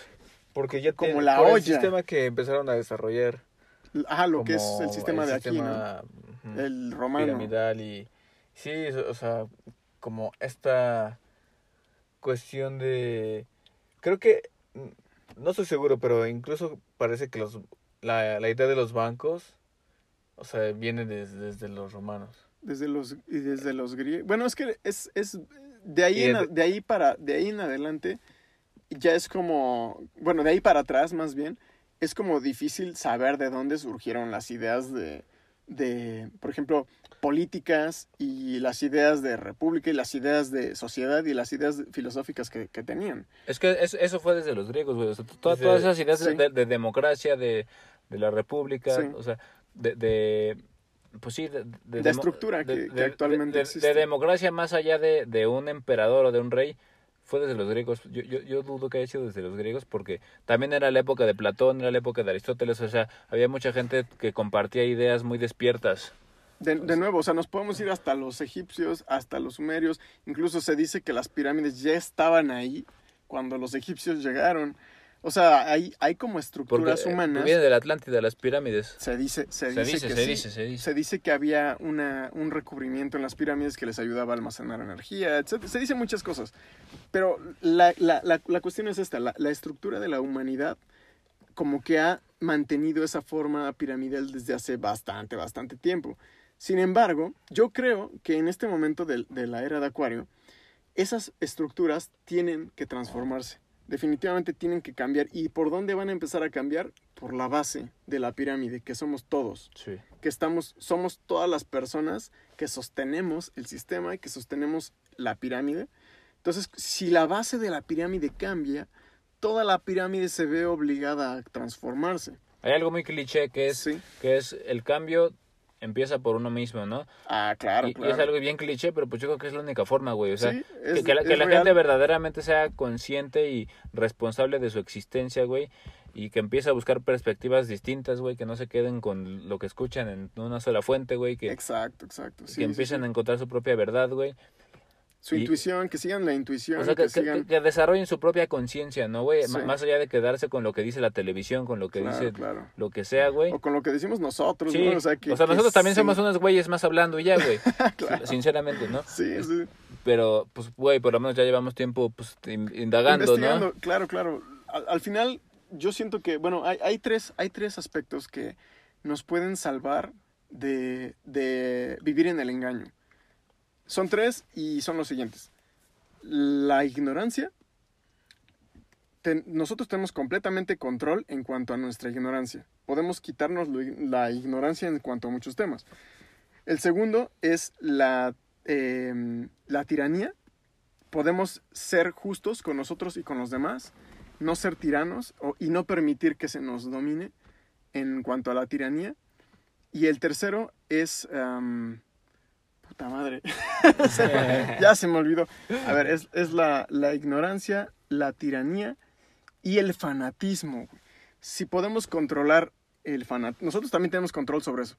Porque ya Como tiene- la por el sistema que empezaron a desarrollar. Ajá, lo que es el sistema de aquí, ¿no? sistema, El romano. piramidal y sí, o sea, como esta cuestión de creo que no estoy seguro, pero incluso parece que los la, la idea de los bancos o sea, viene des- desde los romanos. Desde los, y desde los griegos. Bueno, es que es, es de ahí en, de ahí para, de ahí en adelante, ya es como, bueno, de ahí para atrás más bien, es como difícil saber de dónde surgieron las ideas de, de, por ejemplo, políticas y las ideas de república y las ideas de sociedad y las ideas filosóficas que, que tenían. Es que eso, eso fue desde los griegos, güey. O sea, to- Desde- todas esas ideas de- sí. de, de democracia, de, de la república, Sí. o sea, de, de pues sí, de, estructura que- que actualmente de- existe. De democracia más allá de, de un emperador o de un rey, desde los griegos. Yo, yo, yo dudo que haya sido desde los griegos porque también era la época de Platón, era la época de Aristóteles, o sea, había mucha gente que compartía ideas muy despiertas. De, de nuevo, o sea, nos podemos ir hasta los egipcios, hasta los sumerios. Incluso se dice que las pirámides ya estaban ahí cuando los egipcios llegaron. O sea, hay, hay como estructuras eh, humanas. viene de la Atlántida, las pirámides. Se dice, se Se dice, dice, que se sí. dice, se dice. Se dice que había una, un recubrimiento en las pirámides que les ayudaba a almacenar energía, etc. Se dicen muchas cosas. Pero la, la, la, la cuestión es esta, la, la estructura de la humanidad como que ha mantenido esa forma piramidal desde hace bastante, bastante tiempo. Sin embargo, yo creo que en este momento del- de, la era de Acuario, esas estructuras tienen que transformarse. Definitivamente tienen que cambiar. ¿Y por dónde van a empezar a cambiar? Por la base de la pirámide, que somos todos Sí. que estamos, somos todas las personas que sostenemos el sistema y que sostenemos la pirámide. Entonces, si la base de la pirámide cambia, toda la pirámide se ve obligada a transformarse. Hay algo muy cliché que es, Sí. que es el cambio empieza por uno mismo, ¿no? Ah, claro, y, y claro. es algo bien cliché, pero pues yo creo que es la única forma, güey. O sea, Sí, que, es- que la, que la gente verdaderamente sea consciente y responsable de su existencia, güey. Y que empiece a buscar perspectivas distintas, güey. Que no se queden con lo que escuchan en una sola fuente, güey. Que, Exacto, exacto. sí, que sí, empiecen a encontrar su propia verdad, güey. Su y- intuición, que sigan la intuición, O sea, que, que, que- sigan... que desarrollen su propia conciencia, ¿no, güey? Sí. Más allá de quedarse con lo que dice la televisión, con lo que Claro, dice claro. lo que sea, güey. O con lo que decimos nosotros, Sí, ¿no? O sea, que, nosotros también sí- somos unos güeyes más hablando y ya, güey. Claro. Sinceramente, ¿no? Sí, sí. Pero, pues, güey, por lo menos ya llevamos tiempo pues, in- indagando, ¿no? claro, claro. Al, al final, yo siento que, bueno, hay, hay, tres, hay tres aspectos que nos pueden salvar de, de vivir en el engaño. Son tres y son los siguientes. La ignorancia. Nosotros tenemos completamente control en cuanto a nuestra ignorancia. Podemos quitarnos la ignorancia en cuanto a muchos temas. El segundo es la, em, la tiranía podemos ser justos con nosotros y con los demás, no ser tiranos y no permitir que se nos domine en cuanto a la tiranía. Y el tercero es... am, puta madre. Se me- ya se me olvidó. A ver, es, es la, la ignorancia, la tiranía y el fanatismo. güey. Si podemos controlar el fanatismo, nosotros también tenemos control sobre eso.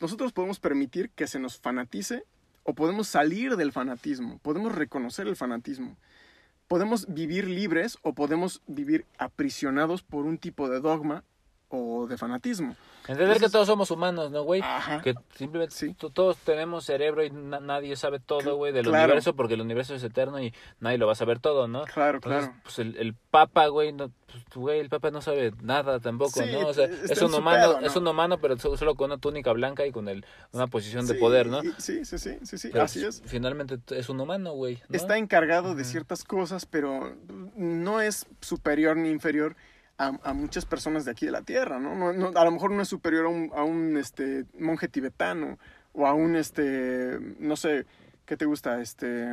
Nosotros podemos permitir que se nos fanatice o podemos salir del fanatismo, podemos reconocer el fanatismo. Podemos vivir libres o podemos vivir aprisionados por un tipo de dogma o de fanatismo. Entender que todos somos humanos, ¿no, güey? Ajá. Que simplemente Sí. to- todos tenemos cerebro y na- nadie sabe todo, güey, del Claro. universo porque el universo es eterno y nadie lo va a saber todo, ¿no? Claro, Entonces, claro. pues el, el Papa, güey, no, pues, güey, el Papa no sabe nada tampoco, Sí, ¿no? O sea, es un humano, pedo, ¿no? es un humano, pero so- solo con una túnica blanca y con el, una posición de poder, ¿no? y- Sí, sí, sí, sí, sí, Pero, así pues, es. Finalmente es un humano, güey. ¿no? Está encargado de ciertas cosas, pero no es superior ni inferior a, a muchas personas de aquí de la Tierra, ¿no? No- no- a lo mejor no es superior a un, a un este, monje tibetano o a un, este, no sé, ¿qué te gusta? Este,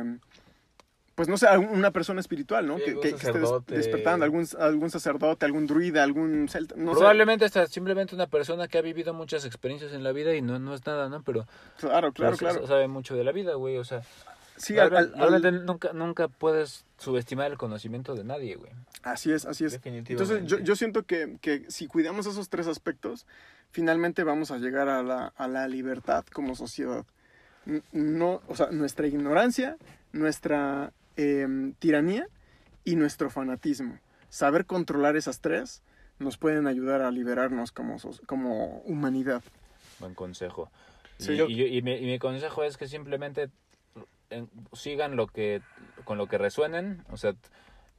pues no sé, a una persona espiritual, ¿no? Sí, que, algún que- que esté des- despertando, algún, algún sacerdote, algún druida, algún celta, no sé. Probablemente hasta simplemente una persona que ha vivido muchas experiencias en la vida y no, no es nada, ¿no? Pero, Claro, claro, pero claro. sabe mucho de la vida, güey. O sea, Sí, al- nunca, nunca puedes subestimar el conocimiento de nadie, güey. Así es, así es. Entonces, yo, yo siento que, que si cuidamos esos tres aspectos, finalmente vamos a llegar a la, a la libertad como sociedad. No, o sea, nuestra ignorancia, nuestra em, tiranía y nuestro fanatismo. saber controlar esas tres nos pueden ayudar a liberarnos como, como humanidad. Buen consejo. Sí, y, yo- y yo- y mi, y mi consejo es que simplemente en- sigan lo que con lo que resuenen, o sea,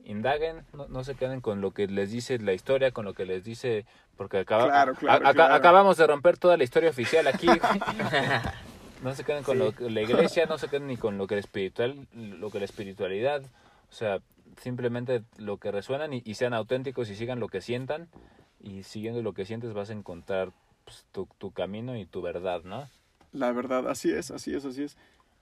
indaguen, no, no se queden con lo que les dice la historia, con lo que les dice, porque acaba- Claro, claro, a- aca- claro. acabamos de romper toda la historia oficial aquí. no se queden con lo que la iglesia, no se queden ni con lo que la espiritual, lo que la espiritualidad, o sea, simplemente lo que resuenan y, y sean auténticos y sigan lo que sientan y siguiendo lo que sientes vas a encontrar pues, tu, tu camino y tu verdad, ¿no? La verdad, así es, así es, así es.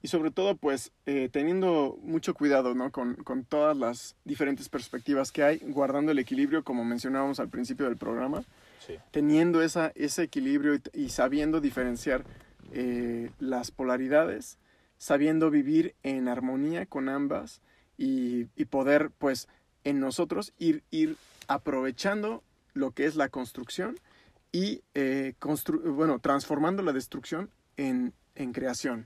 Y sobre todo, pues, eh, teniendo mucho cuidado, ¿no? Con, con todas las diferentes perspectivas que hay, guardando el equilibrio, como mencionábamos al principio del programa, Sí. teniendo esa, ese equilibrio y, y sabiendo diferenciar eh, las polaridades, sabiendo vivir en armonía con ambas y, y poder, pues, en nosotros ir, ir aprovechando lo que es la construcción y, eh, constru- bueno, transformando la destrucción en, en creación.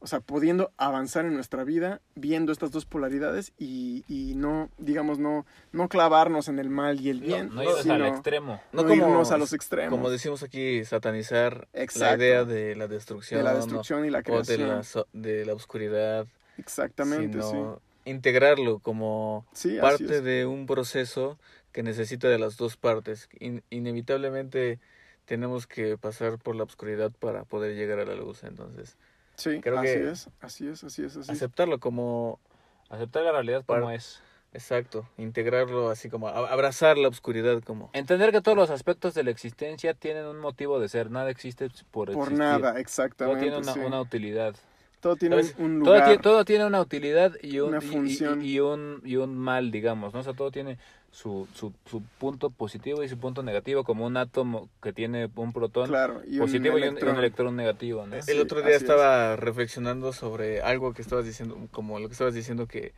O sea, pudiendo avanzar en nuestra vida viendo estas dos polaridades y, y no, digamos, no, no clavarnos en el mal y el bien, No, no irnos sino al extremo. no, No como- irnos a los extremos Como decimos aquí, satanizar Exacto. la idea de la destrucción, de la ¿no? destrucción y la o de creación. la, de la oscuridad, Exactamente, sino integrarlo como sí. Parte de un proceso que necesita de las dos partes. In- inevitablemente tenemos que pasar por la oscuridad para poder llegar a la luz, entonces Sí, creo así que- es, así es, así es, así es. aceptarlo como Aceptar la realidad como Para- es. exacto, integrarlo así como abrazar la oscuridad como Entender que todos los aspectos de la existencia tienen un motivo de ser. Nada existe por Por existir. nada, Todo exactamente. tiene una, sí. una utilidad. Todo tiene ¿Sabes? un, Todo, lugar. tiene, todo tiene una utilidad y un, Una y- función. Y, y un, y un mal, digamos. ¿no? O sea, todo tiene su, su, su punto positivo y su punto negativo, como un átomo que tiene un protón claro, y positivo un y, un, y un electrón. negativo. ¿no? Sí, el otro día es. estaba reflexionando sobre algo que estabas diciendo, como lo que estabas diciendo que,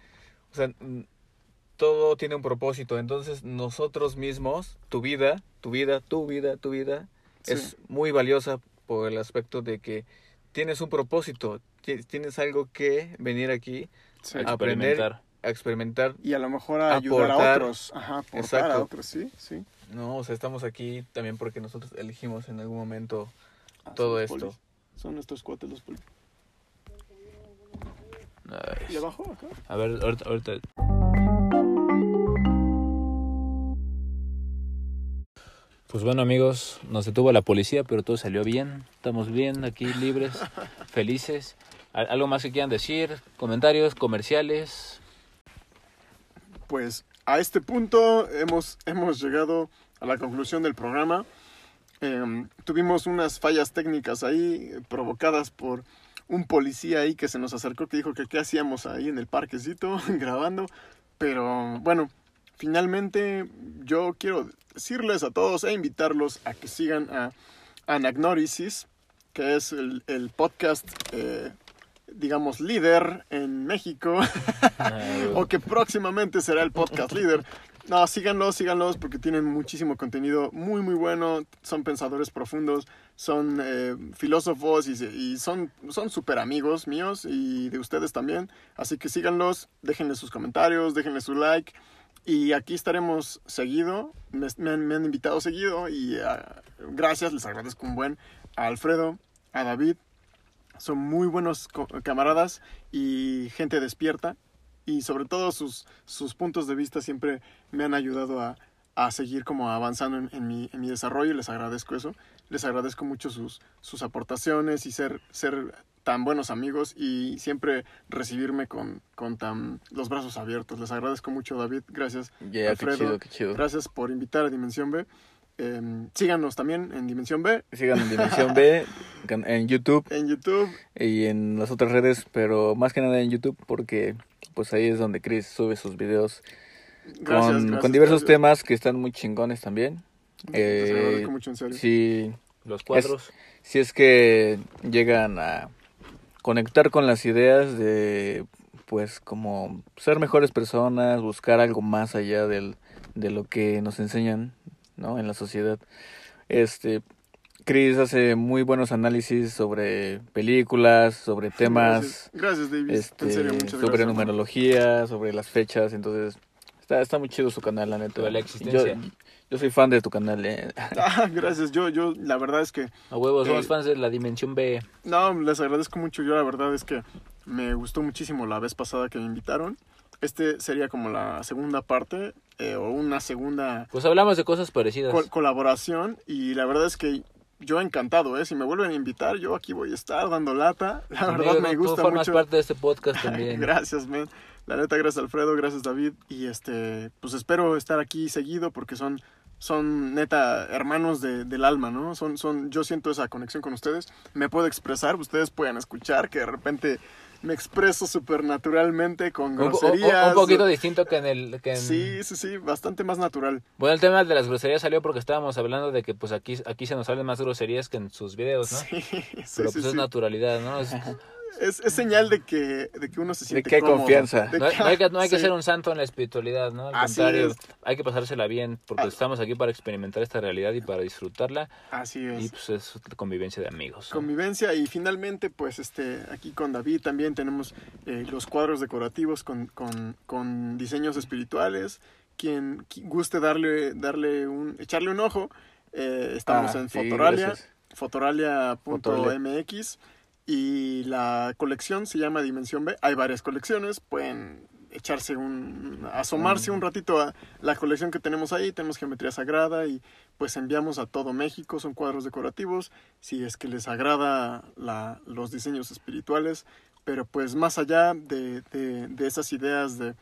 o sea, todo tiene un propósito. Entonces nosotros mismos, tu vida, tu vida, tu vida, tu vida, Sí. es muy valiosa por el aspecto de que tienes un propósito, ti- tienes algo que venir aquí Sí. a aprender. A experimentar. Y a lo mejor a ayudar a otros. Ajá, aportar a Exacto. otros, sí, sí. No, o sea, estamos aquí también porque nosotros elegimos en algún momento Ah, todo esto. polis. Son nuestros cuates los polis. ¿Y abajo acá? A ver, ahorita, ahorita. Pues bueno amigos, nos detuvo la policía, pero todo salió bien. Estamos bien aquí, libres, felices. ¿Al- ¿Algo más que quieran decir? ¿Comentarios? ¿Comerciales? Pues a este punto hemos, hemos llegado a la conclusión del programa. Em, tuvimos unas fallas técnicas ahí provocadas por un policía ahí que se nos acercó que dijo que qué hacíamos ahí en el parquecito grabando. Pero bueno, finalmente yo quiero decirles a todos e invitarlos a que sigan a Anagnorisis, que es el, el podcast, eh, digamos, líder en México. o que próximamente será el podcast líder. No, síganlos, síganlos porque tienen muchísimo contenido muy, muy bueno. Son pensadores profundos, son eh, filósofos y, son son súper amigos míos y de ustedes también. Así que síganlos, déjenle sus comentarios, déjenle su like. Y aquí estaremos seguido. Me, me han, me han invitado seguido y ah, gracias, les agradezco un buen a Alfredo, a David. Son muy buenos camaradas y gente despierta y sobre todo sus, sus puntos de vista siempre me han ayudado a, a seguir como avanzando en, en mi, en mi desarrollo y les agradezco eso. Les agradezco mucho sus, sus aportaciones y ser, ser tan buenos amigos y siempre recibirme con, con tan, los brazos abiertos. Les agradezco mucho David, gracias. Qué Alfredo, chido, qué chido. Gracias por invitar a Dimensión B. Em, síganos también en Dimensión B, Sigan en Dimensión B, en YouTube en YouTube. y en las otras redes, pero más que nada en YouTube porque pues ahí es donde Chris sube sus videos Gracias, con, gracias, con diversos gracias. temas que están muy chingones también. Eh, agradezco mucho, en serio. Si, Los cuadros. si es que llegan a conectar con las ideas de pues como ser mejores personas, buscar algo más allá del, de lo que nos enseñan, ¿no? En la sociedad. Este Chris hace muy buenos análisis sobre películas, sobre temas Gracias, Gracias, David. este, en serio, muchas sobre gracias. numerología, sobre las fechas, entonces Está, está muy chido su canal, la neta. De la existencia. Yo, yo soy fan de tu canal, eh. Ah, gracias. Yo, yo, la verdad es que A huevos, somos Eh, fans de la Dimensión B. No, les agradezco mucho. Yo la verdad es que me gustó muchísimo la vez pasada que me invitaron. Este sería como la segunda parte eh, o una segunda Pues hablamos de cosas parecidas. col- colaboración y la verdad es que yo encantado, ¿eh? Si me vuelven a invitar, yo aquí voy a estar dando lata. La Amigo, verdad me tú gusta formas mucho. parte de este podcast también. gracias, men. La neta, gracias Alfredo, gracias David y este, pues espero estar aquí seguido porque son son neta hermanos de, del alma, ¿no? Son, son, yo siento esa conexión con ustedes. Me puedo expresar, ustedes pueden escuchar que de repente me expreso súper naturalmente con un- groserías. un poquito distinto que en el... Que en... Sí, sí, sí, bastante más natural. Bueno, el tema de las groserías salió porque estábamos hablando de que pues aquí, aquí se nos salen más groserías que en sus videos, ¿no? Sí, sí, Pero sí, pues es naturalidad, ¿no? Es- Es, es señal de que, de que uno se siente que hay cómodo. confianza. De no, hay, no hay que, no hay que sí. ser un santo en la espiritualidad, ¿no? Al Así contrario, es. hay que pasársela bien porque Ah. estamos aquí para experimentar esta realidad y para disfrutarla Así y es. pues es convivencia de amigos. ¿no? Convivencia y finalmente, pues este, aquí con David también tenemos eh, los cuadros decorativos con, con, con diseños espirituales. Quien qui- guste darle, darle un, echarle un ojo, eh, estamos Ah, en sí, Fotoralia, fotoralia.mx y la colección se llama Dimensión B. Hay varias colecciones, pueden echarse un, asomarse un ratito a la colección que tenemos ahí. Tenemos geometría sagrada y pues enviamos a todo México. Son cuadros decorativos. Si es que les agrada la, los diseños espirituales, pero pues más allá de, de, de esas ideas de,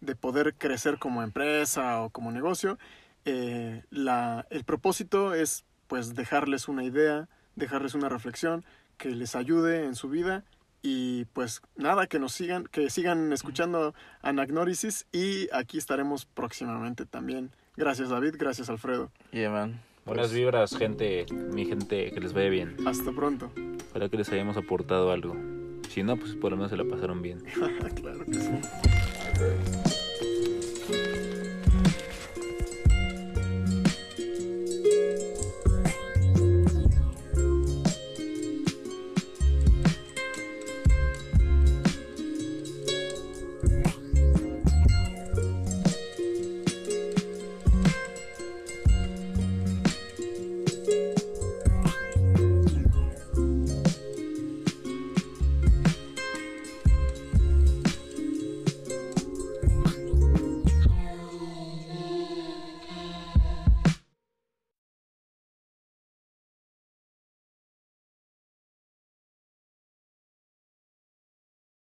de poder crecer como empresa o como negocio, eh, la, el propósito es pues dejarles una idea, dejarles una reflexión que les ayude en su vida y pues nada, que nos sigan, que sigan escuchando Anagnórisis y aquí estaremos próximamente también. Gracias David, gracias Alfredo. Yeah, man. Buenas Pues, vibras, gente, mi gente, que les vaya bien. Hasta pronto. Ojalá que les hayamos aportado algo. Si no, pues por lo menos se la pasaron bien. claro que sí.